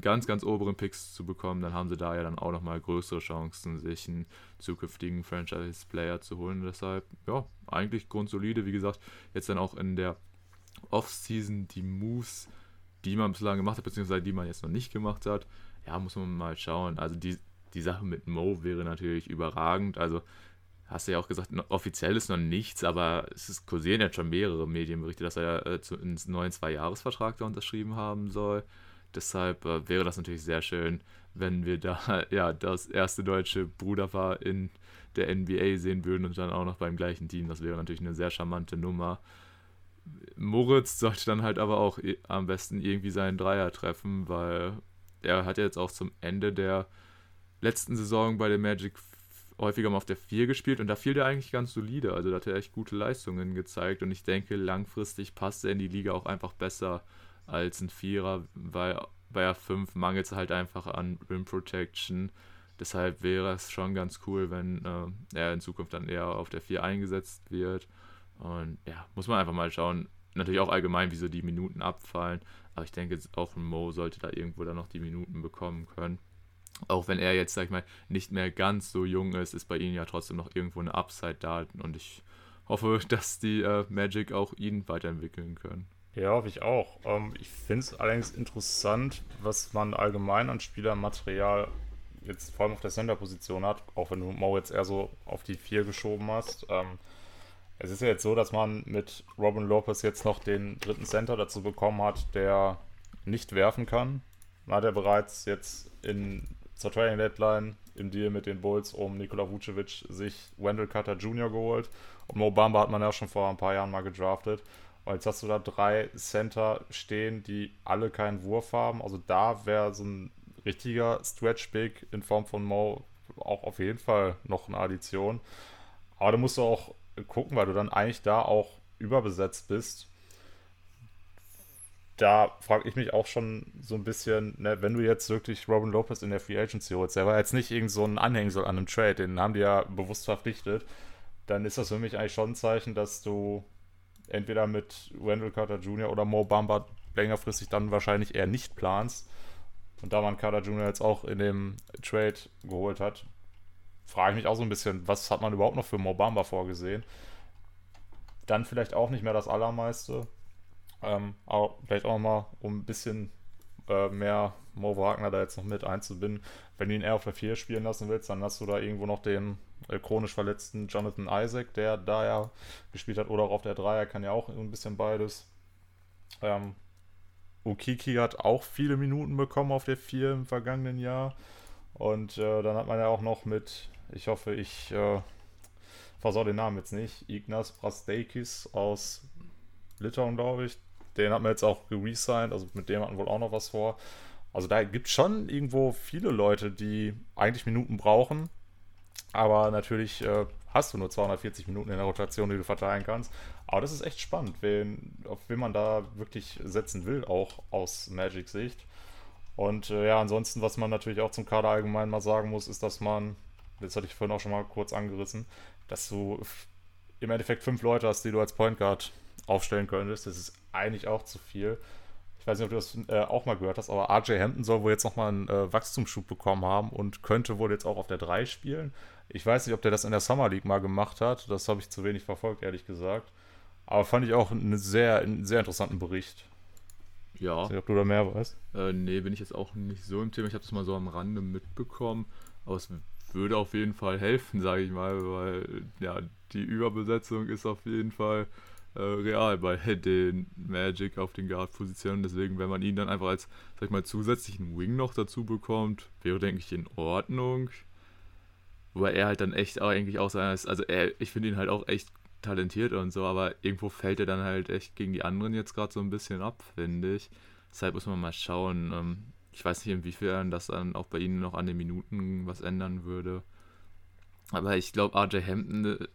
ganz, ganz oberen Picks zu bekommen, dann haben sie da ja dann auch nochmal größere Chancen, sich einen zukünftigen Franchise-Player zu holen. Deshalb, ja, eigentlich grundsolide. Wie gesagt, jetzt dann auch in der Offseason die Moves, die man bislang gemacht hat, beziehungsweise die man jetzt noch nicht gemacht hat, ja, muss man mal schauen. Also die, die Sache mit Mo wäre natürlich überragend. Also hast du ja auch gesagt, offiziell ist noch nichts, aber es ist, kursieren jetzt schon mehrere Medienberichte, dass er äh, zu, einen neuen Zwei-Jahres-Vertrag da unterschrieben haben soll. Deshalb äh, wäre das natürlich sehr schön, wenn wir da ja das erste deutsche Bruderpaar in der NBA sehen würden und dann auch noch beim gleichen Team. Das wäre natürlich eine sehr charmante Nummer. Moritz sollte dann halt aber auch am besten irgendwie seinen Dreier treffen, weil er hat ja jetzt auch zum Ende der letzten Saison bei der Magic häufiger mal auf der 4 gespielt und da fiel der eigentlich ganz solide. Also da hat er echt gute Leistungen gezeigt und ich denke, langfristig passt er in die Liga auch einfach besser als ein Vierer, weil bei der 5 mangelt es halt einfach an Rim Protection. Deshalb wäre es schon ganz cool, wenn äh, er in Zukunft dann eher auf der 4 eingesetzt wird. Und ja, muss man einfach mal schauen. Natürlich auch allgemein, wie so die Minuten abfallen. Aber ich denke, auch ein Mo sollte da irgendwo dann noch die Minuten bekommen können. Auch wenn er jetzt, sag ich mal, nicht mehr ganz so jung ist, ist bei ihm ja trotzdem noch irgendwo eine Upside da. Und ich hoffe, dass die äh, Magic auch ihn weiterentwickeln können. Ja, hoffe ich auch. Ähm, ich finde es allerdings interessant, was man allgemein an Spielermaterial jetzt vor allem auf der Center-Position hat, auch wenn du Mo jetzt eher so auf die 4 geschoben hast. Ähm, es ist ja jetzt so, dass man mit Robin Lopez jetzt noch den dritten Center dazu bekommen hat, der nicht werfen kann. Man hat er bereits jetzt in zur Trading Deadline im Deal mit den Bulls um Nikola Vucevic sich Wendell Carter Jr. geholt. Und Mo Bamba hat man ja schon vor ein paar Jahren mal gedraftet. Und jetzt hast du da drei Center stehen, die alle keinen Wurf haben. Also da wäre so ein richtiger Stretch Big in Form von Mo auch auf jeden Fall noch eine Addition. Aber da musst du auch gucken, weil du dann eigentlich da auch überbesetzt bist. Da frage ich mich auch schon so ein bisschen, ne, wenn du jetzt wirklich Robin Lopez in der Free Agency holst, der war jetzt nicht irgend so ein Anhängsel an einem Trade, den haben die ja bewusst verpflichtet, dann ist das für mich eigentlich schon ein Zeichen, dass du entweder mit Wendell Carter Jr. oder Mo Bamba längerfristig dann wahrscheinlich eher nicht planst. Und da man Carter Jr. jetzt auch in dem Trade geholt hat, frage ich mich auch so ein bisschen, was hat man überhaupt noch für Mobamba vorgesehen? Dann vielleicht auch nicht mehr das Allermeiste. Ähm, aber vielleicht auch mal, um ein bisschen äh, mehr Mo Wagner da jetzt noch mit einzubinden. Wenn du ihn eher auf der 4 spielen lassen willst, dann hast du da irgendwo noch den äh, chronisch verletzten Jonathan Isaac, der da ja gespielt hat, oder auch auf der 3, er kann ja auch ein bisschen beides. Ähm, Ukiki hat auch viele Minuten bekommen auf der 4 im vergangenen Jahr. Und äh, dann hat man ja auch noch mit, ich hoffe, ich äh, versau den Namen jetzt nicht, Ignas Brasteikis aus Litauen, glaube ich. Den hat man jetzt auch geresigned, also mit dem hatten wohl auch noch was vor. Also da gibt es schon irgendwo viele Leute, die eigentlich Minuten brauchen, aber natürlich äh, hast du nur 240 Minuten in der Rotation, die du verteilen kannst. Aber das ist echt spannend, wen, auf wen man da wirklich setzen will, auch aus Magic-Sicht. Und äh, ja, ansonsten, was man natürlich auch zum Kader allgemein mal sagen muss, ist, dass man, das hatte ich vorhin auch schon mal kurz angerissen, dass du im Endeffekt fünf Leute hast, die du als Point Guard aufstellen könntest. Das ist eigentlich auch zu viel. Ich weiß nicht, ob du das äh, auch mal gehört hast, aber RJ Hampton soll wohl jetzt nochmal einen äh, Wachstumsschub bekommen haben und könnte wohl jetzt auch auf der 3 spielen. Ich weiß nicht, ob der das in der Summer League mal gemacht hat. Das habe ich zu wenig verfolgt, ehrlich gesagt. Aber fand ich auch eine sehr, einen sehr interessanten Bericht. Ja. Ich weiß nicht, ob du da mehr weißt. Äh, nee, bin ich jetzt auch nicht so im Thema. Ich habe das mal so am Rande mitbekommen. Aber es würde auf jeden Fall helfen, sage ich mal, weil ja, die Überbesetzung ist auf jeden Fall äh, real bei den Magic auf den Guard-Positionen. Deswegen, wenn man ihn dann einfach als, sag ich mal, zusätzlichen Wing noch dazu bekommt, wäre, denke ich, in Ordnung. Wobei er halt dann echt auch eigentlich auch sein ist. Also er, ich finde ihn halt auch echt talentiert und so, aber irgendwo fällt er dann halt echt gegen die anderen jetzt gerade so ein bisschen ab, finde ich. Deshalb muss man mal schauen. Ähm, ich weiß nicht, inwiefern das dann auch bei ihnen noch an den Minuten was ändern würde. Aber ich glaube, RJ Hampton, äh,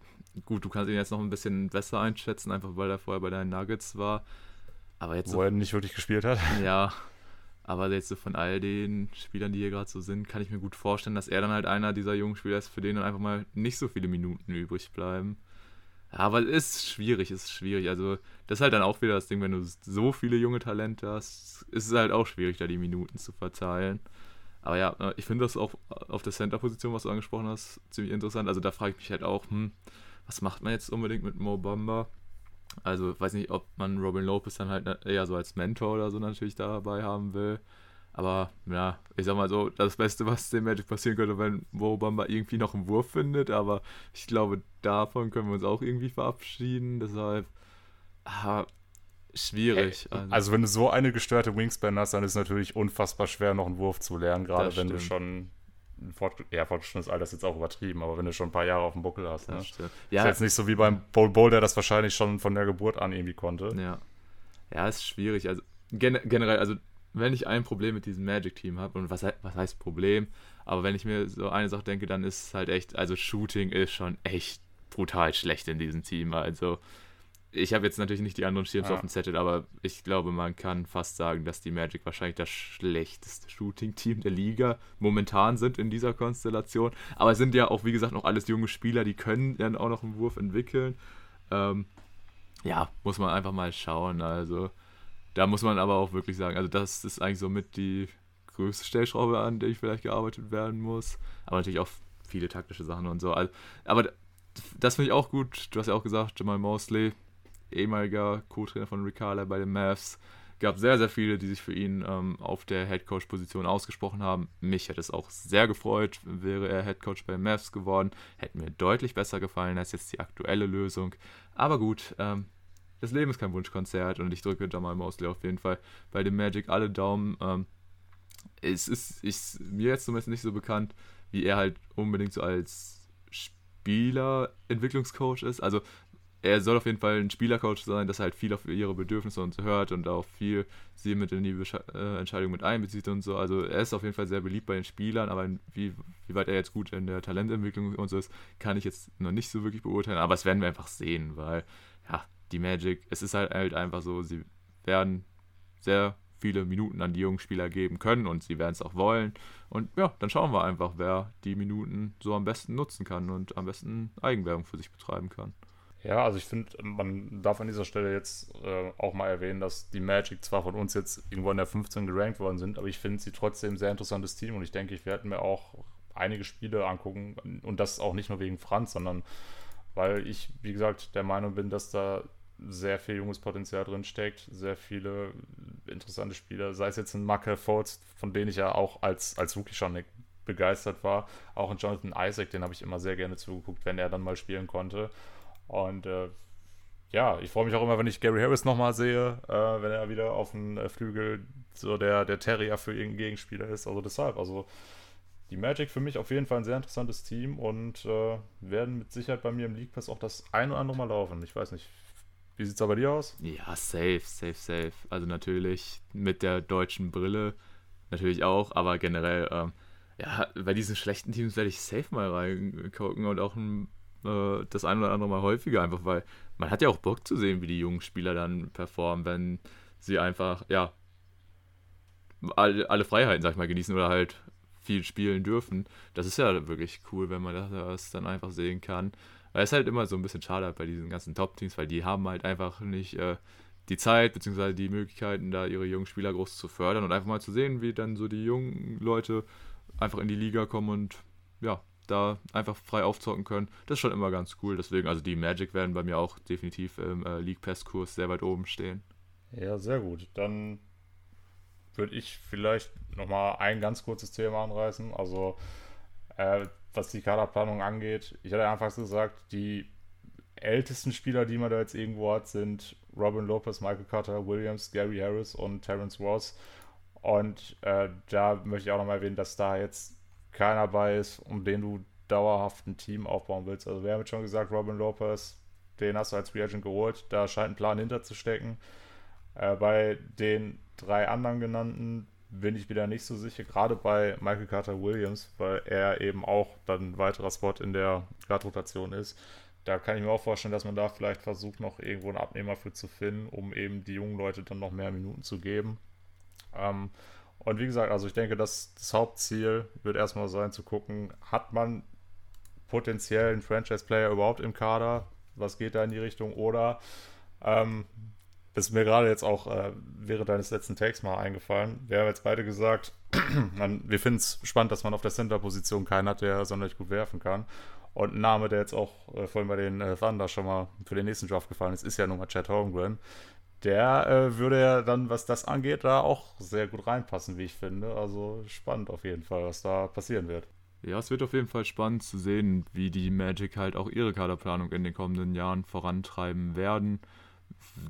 gut, du kannst ihn jetzt noch ein bisschen besser einschätzen, einfach weil er vorher bei deinen Nuggets war. Aber jetzt Wo so, er nicht wirklich gespielt hat. Ja, aber jetzt so von all den Spielern, die hier gerade so sind, kann ich mir gut vorstellen, dass er dann halt einer dieser jungen Spieler ist, für den dann einfach mal nicht so viele Minuten übrig bleiben. Ja, aber es ist schwierig, es ist schwierig. Also, das ist halt dann auch wieder das Ding, wenn du so viele junge Talente hast, ist es halt auch schwierig, da die Minuten zu verteilen. Aber ja, ich finde das auch auf der Center-Position, was du angesprochen hast, ziemlich interessant. Also, da frage ich mich halt auch, hm, was macht man jetzt unbedingt mit Mo Bamba? Also weiß nicht, ob man Robin Lopez dann halt eher so als Mentor oder so natürlich dabei haben will. Aber ja, ich sag mal so, das Beste, was dem Magic passieren könnte, wenn Wobamba irgendwie noch einen Wurf findet. Aber ich glaube, davon können wir uns auch irgendwie verabschieden. Deshalb, ah, schwierig. Also. also. wenn du so eine gestörte Wingspan hast, dann ist es natürlich unfassbar schwer, noch einen Wurf zu lernen. Gerade wenn du schon Fort, ja, fortgeschrittenes Alter ist jetzt auch übertrieben, aber wenn du schon ein paar Jahre auf dem Buckel hast. Ne? Ja. Ist jetzt nicht so wie beim Bowl Bowl, der das wahrscheinlich schon von der Geburt an irgendwie konnte. Ja. Ja, ist schwierig. Also gen generell, also wenn ich ein Problem mit diesem Magic-Team habe, und was, was heißt Problem, aber wenn ich mir so eine Sache denke, dann ist es halt echt, also Shooting ist schon echt brutal schlecht in diesem Team. Also ich habe jetzt natürlich nicht die anderen Teams ja. auf dem Zettel, aber ich glaube, man kann fast sagen, dass die Magic wahrscheinlich das schlechteste Shooting-Team der Liga momentan sind in dieser Konstellation. Aber es sind ja auch, wie gesagt, noch alles junge Spieler, die können dann auch noch einen Wurf entwickeln. Ähm, ja, muss man einfach mal schauen. Also, da muss man aber auch wirklich sagen, also, das ist eigentlich somit die größte Stellschraube, an der ich vielleicht gearbeitet werden muss. Aber natürlich auch viele taktische Sachen und so. Also, aber das finde ich auch gut. Du hast ja auch gesagt, Jamal Mosley ehemaliger Co-Trainer von Riccardo bei den Mavs. Gab sehr, sehr viele, die sich für ihn ähm, auf der Headcoach-Position ausgesprochen haben. Mich hätte es auch sehr gefreut, wäre er Headcoach bei den Mavs geworden. Hätte mir deutlich besser gefallen als jetzt die aktuelle Lösung. Aber gut, ähm, das Leben ist kein Wunschkonzert und ich drücke Jamal Mosley auf jeden Fall bei dem Magic alle Daumen. Ähm, es ist, ist mir jetzt zumindest nicht so bekannt, wie er halt unbedingt so als Spielerentwicklungscoach ist. Also er soll auf jeden Fall ein Spielercoach sein, dass er halt viel auf ihre Bedürfnisse und so hört und auch viel sie mit in die äh, Entscheidung mit einbezieht und so. Also er ist auf jeden Fall sehr beliebt bei den Spielern, aber wie, wie weit er jetzt gut in der Talententwicklung und so ist, kann ich jetzt noch nicht so wirklich beurteilen. Aber das werden wir einfach sehen, weil ja, die Magic, es ist halt, halt einfach so, sie werden sehr viele Minuten an die jungen Spieler geben können und sie werden es auch wollen. Und ja, dann schauen wir einfach, wer die Minuten so am besten nutzen kann und am besten Eigenwerbung für sich betreiben kann. Ja, also ich finde, man darf an dieser Stelle jetzt äh, auch mal erwähnen, dass die Magic zwar von uns jetzt irgendwo in der 15 gerankt worden sind, aber ich finde sie trotzdem ein sehr interessantes Team und ich denke, ich werde mir auch einige Spiele angucken und das auch nicht nur wegen Franz, sondern weil ich, wie gesagt, der Meinung bin, dass da sehr viel junges Potenzial drin steckt, sehr viele interessante Spieler, sei es jetzt ein Markel Fultz, von denen ich ja auch als, als Rookie schon begeistert war, auch ein Jonathan Isaac, den habe ich immer sehr gerne zugeguckt, wenn er dann mal spielen konnte. Und äh, ja, ich freue mich auch immer, wenn ich Gary Harris nochmal sehe, äh, wenn er wieder auf dem äh, Flügel so der, der Terrier für irgendeinen Gegenspieler ist. Also deshalb, also die Magic für mich auf jeden Fall ein sehr interessantes Team und äh, werden mit Sicherheit bei mir im League Pass auch das ein oder andere Mal laufen. Ich weiß nicht, wie sieht es bei dir aus? Ja, safe, safe, safe. Also natürlich mit der deutschen Brille natürlich auch, aber generell, ähm, ja, bei diesen schlechten Teams werde ich safe mal reingucken und auch ein, äh, das ein oder andere Mal häufiger, einfach weil man hat ja auch Bock zu sehen, wie die jungen Spieler dann performen, wenn sie einfach, ja, alle, alle Freiheiten, sag ich mal, genießen oder halt viel spielen dürfen. Das ist ja wirklich cool, wenn man das dann einfach sehen kann. Weil es halt immer so ein bisschen schade bei diesen ganzen Top-Teams, weil die haben halt einfach nicht äh, die Zeit bzw. die Möglichkeiten, da ihre jungen Spieler groß zu fördern und einfach mal zu sehen, wie dann so die jungen Leute einfach in die Liga kommen und ja, da einfach frei aufzocken können. Das ist schon immer ganz cool. Deswegen, also die Magic werden bei mir auch definitiv im äh, League Pass-Kurs sehr weit oben stehen. Ja, sehr gut. Dann würde ich vielleicht nochmal ein ganz kurzes Thema anreißen. Also äh, was die Kaderplanung angeht. Ich hatte anfangs gesagt, die ältesten Spieler, die man da jetzt irgendwo hat, sind Robin Lopez, Michael Carter, Williams, Gary Harris und Terrence Ross. Und äh, da möchte ich auch nochmal erwähnen, dass da jetzt keiner bei ist, um den du dauerhaft ein Team aufbauen willst. Also wir haben jetzt schon gesagt, Robin Lopez, den hast du als Free Agent geholt. Da scheint ein Plan hinterzustecken. Äh, bei den drei anderen genannten bin ich wieder nicht so sicher, gerade bei Michael Carter Williams, weil er eben auch dann ein weiterer Spot in der Guard-Rotation ist. Da kann ich mir auch vorstellen, dass man da vielleicht versucht, noch irgendwo einen Abnehmer für zu finden, um eben die jungen Leute dann noch mehr Minuten zu geben. Ähm, und wie gesagt, also ich denke, dass das Hauptziel wird erstmal sein zu gucken, hat man potenziell einen Franchise-Player überhaupt im Kader? Was geht da in die Richtung? Oder ähm, ist mir gerade jetzt auch äh, während deines letzten Takes mal eingefallen. Wir haben jetzt beide gesagt, man, wir finden es spannend, dass man auf der Center-Position keinen hat, der sonderlich gut werfen kann. Und ein Name, der jetzt auch äh, vorhin bei den äh, Thunder schon mal für den nächsten Draft gefallen ist, ist ja nun mal Chad Holmgren. Der äh, würde ja dann, was das angeht, da auch sehr gut reinpassen, wie ich finde. Also spannend auf jeden Fall, was da passieren wird. Ja, es wird auf jeden Fall spannend zu sehen, wie die Magic halt auch ihre Kaderplanung in den kommenden Jahren vorantreiben werden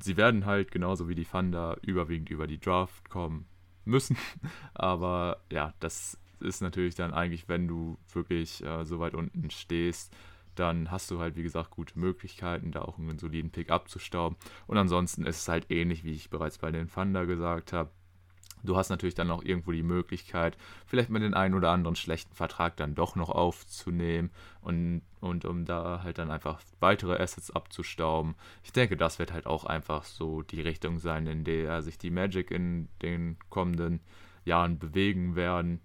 sie werden halt genauso wie die Thunder überwiegend über die Draft kommen müssen. Aber ja, das ist natürlich dann eigentlich, wenn du wirklich äh, so weit unten stehst, dann hast du halt, wie gesagt, gute Möglichkeiten, da auch einen soliden Pick abzustauben. Und ansonsten ist es halt ähnlich, wie ich bereits bei den Thunder gesagt habe. Du hast natürlich dann auch irgendwo die Möglichkeit, vielleicht mal den einen oder anderen schlechten Vertrag dann doch noch aufzunehmen und, und um da halt dann einfach weitere Assets abzustauben. Ich denke, das wird halt auch einfach so die Richtung sein, in der sich die Magic in den kommenden Jahren bewegen werden.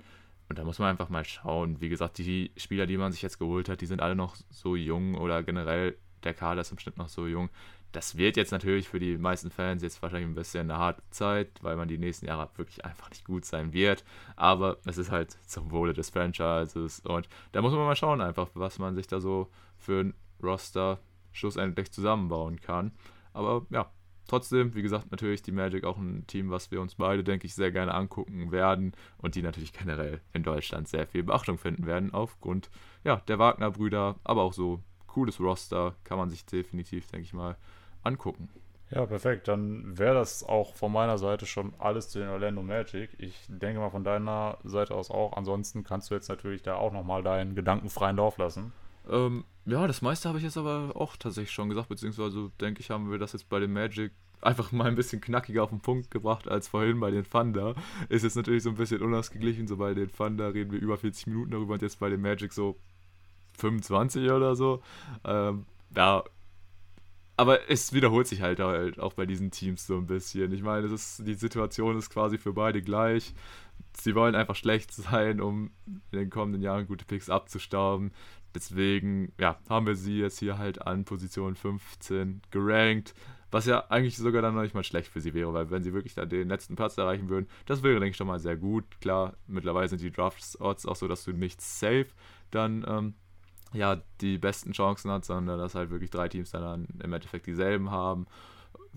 Und da muss man einfach mal schauen. Wie gesagt, die Spieler, die man sich jetzt geholt hat, die sind alle noch so jung oder generell der Kader ist im Schnitt noch so jung das wird jetzt natürlich für die meisten Fans jetzt wahrscheinlich ein bisschen eine harte Zeit, weil man die nächsten Jahre wirklich einfach nicht gut sein wird. Aber es ist halt zum Wohle des Franchises und da muss man mal schauen, einfach, was man sich da so für ein Roster schlussendlich zusammenbauen kann. Aber ja, trotzdem, wie gesagt, natürlich die Magic auch ein Team, was wir uns beide, denke ich, sehr gerne angucken werden und die natürlich generell in Deutschland sehr viel Beachtung finden werden aufgrund ja, der Wagner-Brüder, aber auch so cooles Roster kann man sich definitiv, denke ich mal, angucken. Ja, perfekt. Dann wäre das auch von meiner Seite schon alles zu den Orlando Magic. Ich denke mal von deiner Seite aus auch. Ansonsten kannst du jetzt natürlich da auch nochmal deinen gedankenfreien Lauf lassen. Ähm, ja, das meiste habe ich jetzt aber auch tatsächlich schon gesagt, beziehungsweise denke ich, haben wir das jetzt bei den Magic einfach mal ein bisschen knackiger auf den Punkt gebracht als vorhin bei den Thunder. Ist jetzt natürlich so ein bisschen unausgeglichen. So bei den Thunder reden wir über 40 Minuten darüber und jetzt bei den Magic so 25 oder so. Ähm, ja, aber es wiederholt sich halt, halt auch bei diesen Teams so ein bisschen. Ich meine, ist, die Situation ist quasi für beide gleich. Sie wollen einfach schlecht sein, um in den kommenden Jahren gute Picks abzustauben. Deswegen, ja, haben wir sie jetzt hier halt an Position 15 gerankt. Was ja eigentlich sogar dann noch nicht mal schlecht für sie wäre, weil wenn sie wirklich da den letzten Platz erreichen würden, das wäre, denke ich, schon mal sehr gut. Klar, mittlerweile sind die Draft-Odds auch so, dass du nicht safe dann ähm, ja die besten Chancen hast, sondern dass halt wirklich drei Teams dann im Endeffekt dieselben haben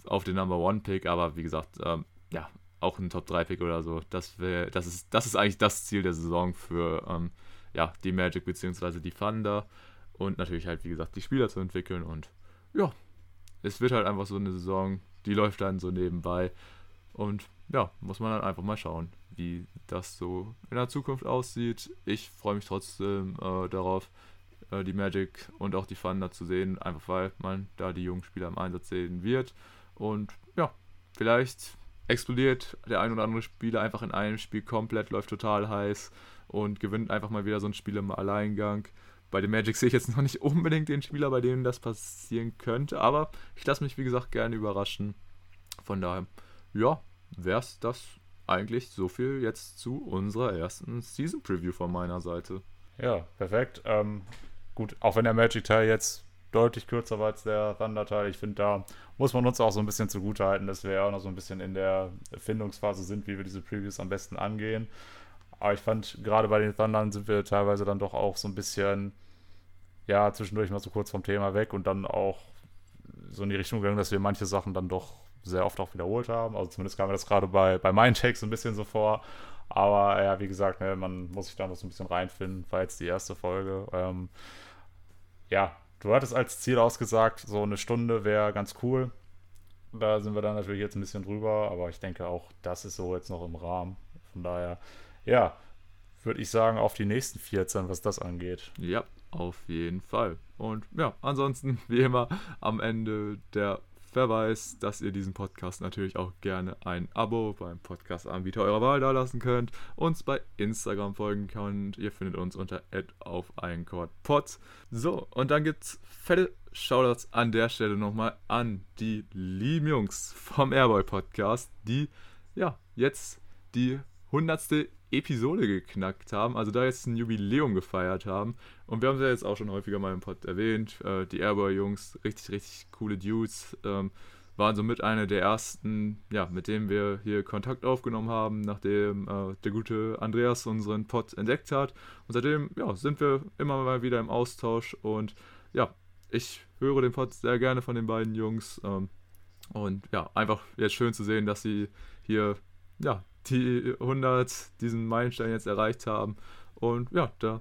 auf den Number One Pick. Aber wie gesagt, ähm, ja, auch ein Top 3 Pick oder so. Das wäre, das ist, das ist eigentlich das Ziel der Saison für ähm, ja, die Magic bzw. die Thunder und natürlich halt, wie gesagt, die Spieler zu entwickeln und ja, es wird halt einfach so eine Saison, die läuft dann so nebenbei. Und ja, muss man dann einfach mal schauen, wie das so in der Zukunft aussieht. Ich freue mich trotzdem äh, darauf, äh, die Magic und auch die Thunder zu sehen, einfach weil man da die jungen Spieler im Einsatz sehen wird. Und ja, vielleicht explodiert der ein oder andere Spieler einfach in einem Spiel komplett, läuft total heiß und gewinnt einfach mal wieder so ein Spiel im Alleingang. Bei den Magic sehe ich jetzt noch nicht unbedingt den Spieler, bei dem das passieren könnte, aber ich lasse mich, wie gesagt, gerne überraschen. Von daher, ja, wäre es das eigentlich so viel jetzt zu unserer ersten Season Preview von meiner Seite. Ja, perfekt. Ähm, gut, auch wenn der Magic-Teil jetzt deutlich kürzer war als der Thunder-Teil, ich finde, da muss man uns auch so ein bisschen zugutehalten, dass wir ja auch noch so ein bisschen in der Erfindungsphase sind, wie wir diese Previews am besten angehen. Aber ich fand, gerade bei den Thundern sind wir teilweise dann doch auch so ein bisschen, ja, zwischendurch mal so kurz vom Thema weg und dann auch so in die Richtung gegangen, dass wir manche Sachen dann doch sehr oft auch wiederholt haben. Also zumindest kam mir das gerade bei, bei meinen Takes ein bisschen so vor. Aber ja, wie gesagt, ne, man muss sich da noch so ein bisschen reinfinden. War jetzt die erste Folge. Ähm, ja, du hattest als Ziel ausgesagt, so eine Stunde wäre ganz cool. Da sind wir dann natürlich jetzt ein bisschen drüber, aber ich denke auch, das ist so jetzt noch im Rahmen. Von daher ja, würde ich sagen, auf die nächsten 14, was das angeht. Ja, auf jeden Fall. Und ja, ansonsten, wie immer, am Ende der Verweis, dass ihr diesen Podcast natürlich auch gerne ein Abo beim Podcast-Anbieter eurer Wahl dalassen könnt, uns bei Instagram folgen könnt. Ihr findet uns unter auf Pod. So, und dann gibt's fette Shoutouts an der Stelle nochmal an die lieben Jungs vom Airboy Podcast, die ja jetzt die hundertste Episode geknackt haben, also da jetzt ein Jubiläum gefeiert haben. Und wir haben es ja jetzt auch schon häufiger mal im Pod erwähnt. Äh, die Airboy-Jungs, richtig, richtig coole Dudes, ähm, waren somit eine der ersten, ja, mit denen wir hier Kontakt aufgenommen haben, nachdem äh, der gute Andreas unseren Pod entdeckt hat. Und seitdem, ja, sind wir immer mal wieder im Austausch und ja, ich höre den Pod sehr gerne von den beiden Jungs. Ähm, und ja, einfach jetzt schön zu sehen, dass sie hier ja, die 100 diesen Meilenstein jetzt erreicht haben. Und ja, da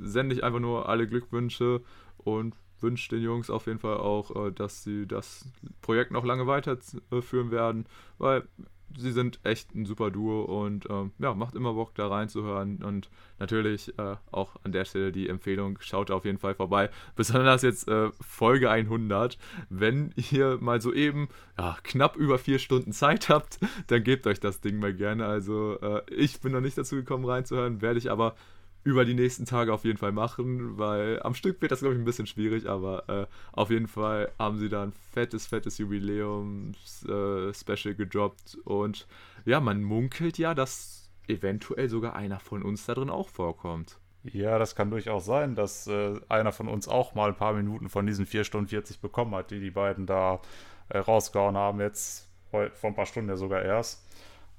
sende ich einfach nur alle Glückwünsche und wünsche den Jungs auf jeden Fall auch, äh, dass sie das Projekt noch lange weiterführen werden, weil sie sind echt ein super Duo und ähm, ja, macht immer Bock da reinzuhören. Und natürlich äh, auch an der Stelle die Empfehlung, schaut auf jeden Fall vorbei. Besonders jetzt äh, Folge 100. Wenn ihr mal so eben ja, knapp über vier Stunden Zeit habt, dann gebt euch das Ding mal gerne. Also äh, ich bin noch nicht dazu gekommen reinzuhören, werde ich aber über die nächsten Tage auf jeden Fall machen, weil am Stück wird das, glaube ich, ein bisschen schwierig, aber äh, auf jeden Fall haben sie da ein fettes, fettes Jubiläums-Special äh, gedroppt und ja, man munkelt ja, dass eventuell sogar einer von uns da drin auch vorkommt. Ja, das kann durchaus sein, dass äh, einer von uns auch mal ein paar Minuten von diesen 4 Stunden 40 bekommen hat, die die beiden da äh, rausgehauen haben, jetzt vor ein paar Stunden ja sogar erst.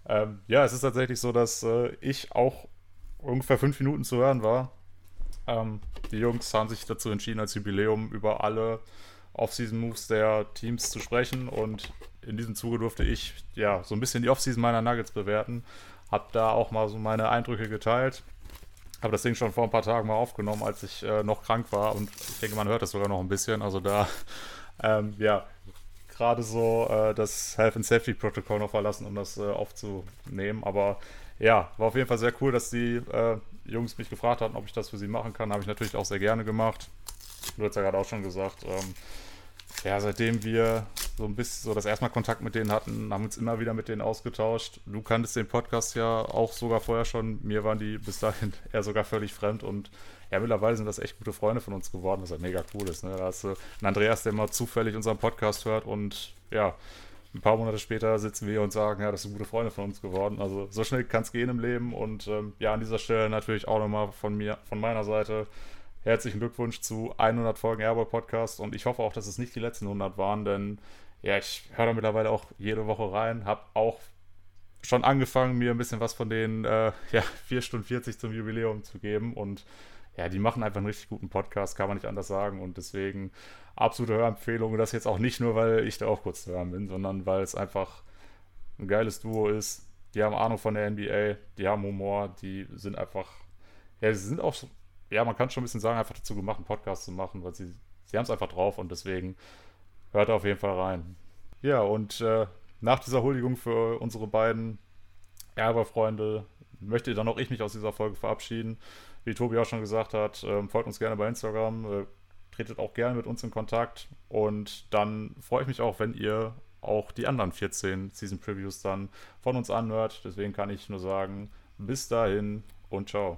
Ähm, ja, es ist tatsächlich so, dass äh, ich auch ungefähr fünf Minuten zu hören war. Ähm, die Jungs haben sich dazu entschieden, als Jubiläum über alle Off-Season-Moves der Teams zu sprechen und in diesem Zuge durfte ich ja so ein bisschen die Off-Season meiner Nuggets bewerten. Hab da auch mal so meine Eindrücke geteilt. Habe das Ding schon vor ein paar Tagen mal aufgenommen, als ich äh, noch krank war und ich denke, man hört das sogar noch ein bisschen. Also da, ähm, ja, gerade so äh, das Health and Safety Protocol noch verlassen, um das äh, aufzunehmen. Aber ja, war auf jeden Fall sehr cool, dass die äh, Jungs mich gefragt hatten, ob ich das für sie machen kann. Habe ich natürlich auch sehr gerne gemacht. Du hast ja gerade auch schon gesagt, ähm, ja, seitdem wir so ein bisschen so das erste Mal Kontakt mit denen hatten, haben wir uns immer wieder mit denen ausgetauscht. Du kanntest den Podcast ja auch sogar vorher schon. Mir waren die bis dahin eher sogar völlig fremd und ja, mittlerweile sind das echt gute Freunde von uns geworden, was halt mega cool ist. Ne? Da hast du einen Andreas, der immer zufällig unseren Podcast hört und ja, ein paar Monate später sitzen wir und sagen, ja, das sind gute Freunde von uns geworden. Also so schnell kann es gehen im Leben. Und ähm, ja, an dieser Stelle natürlich auch nochmal von mir, von meiner Seite herzlichen Glückwunsch zu 100 Folgen Airball Podcast und ich hoffe auch, dass es nicht die letzten 100 waren, denn ja, ich höre da mittlerweile auch jede Woche rein, habe auch schon angefangen, mir ein bisschen was von den äh, ja, 4 Stunden 40 zum Jubiläum zu geben und ja, die machen einfach einen richtig guten Podcast, kann man nicht anders sagen und deswegen absolute Hörempfehlung und das jetzt auch nicht nur, weil ich da auch kurz zu hören bin, sondern weil es einfach ein geiles Duo ist. Die haben Ahnung von der NBA, die haben Humor, die sind einfach, ja, sie sind auch, ja, man kann schon ein bisschen sagen, einfach dazu gemacht, einen Podcast zu machen, weil sie, sie haben es einfach drauf und deswegen hört auf jeden Fall rein. Ja, und äh, nach dieser Huldigung für unsere beiden Erberfreunde möchte dann auch ich mich aus dieser Folge verabschieden. Wie Tobi auch schon gesagt hat, ähm, folgt uns gerne bei Instagram, äh, tretet auch gerne mit uns in Kontakt und dann freue ich mich auch, wenn ihr auch die anderen 14 Season Previews dann von uns anhört. Deswegen kann ich nur sagen, bis dahin und ciao.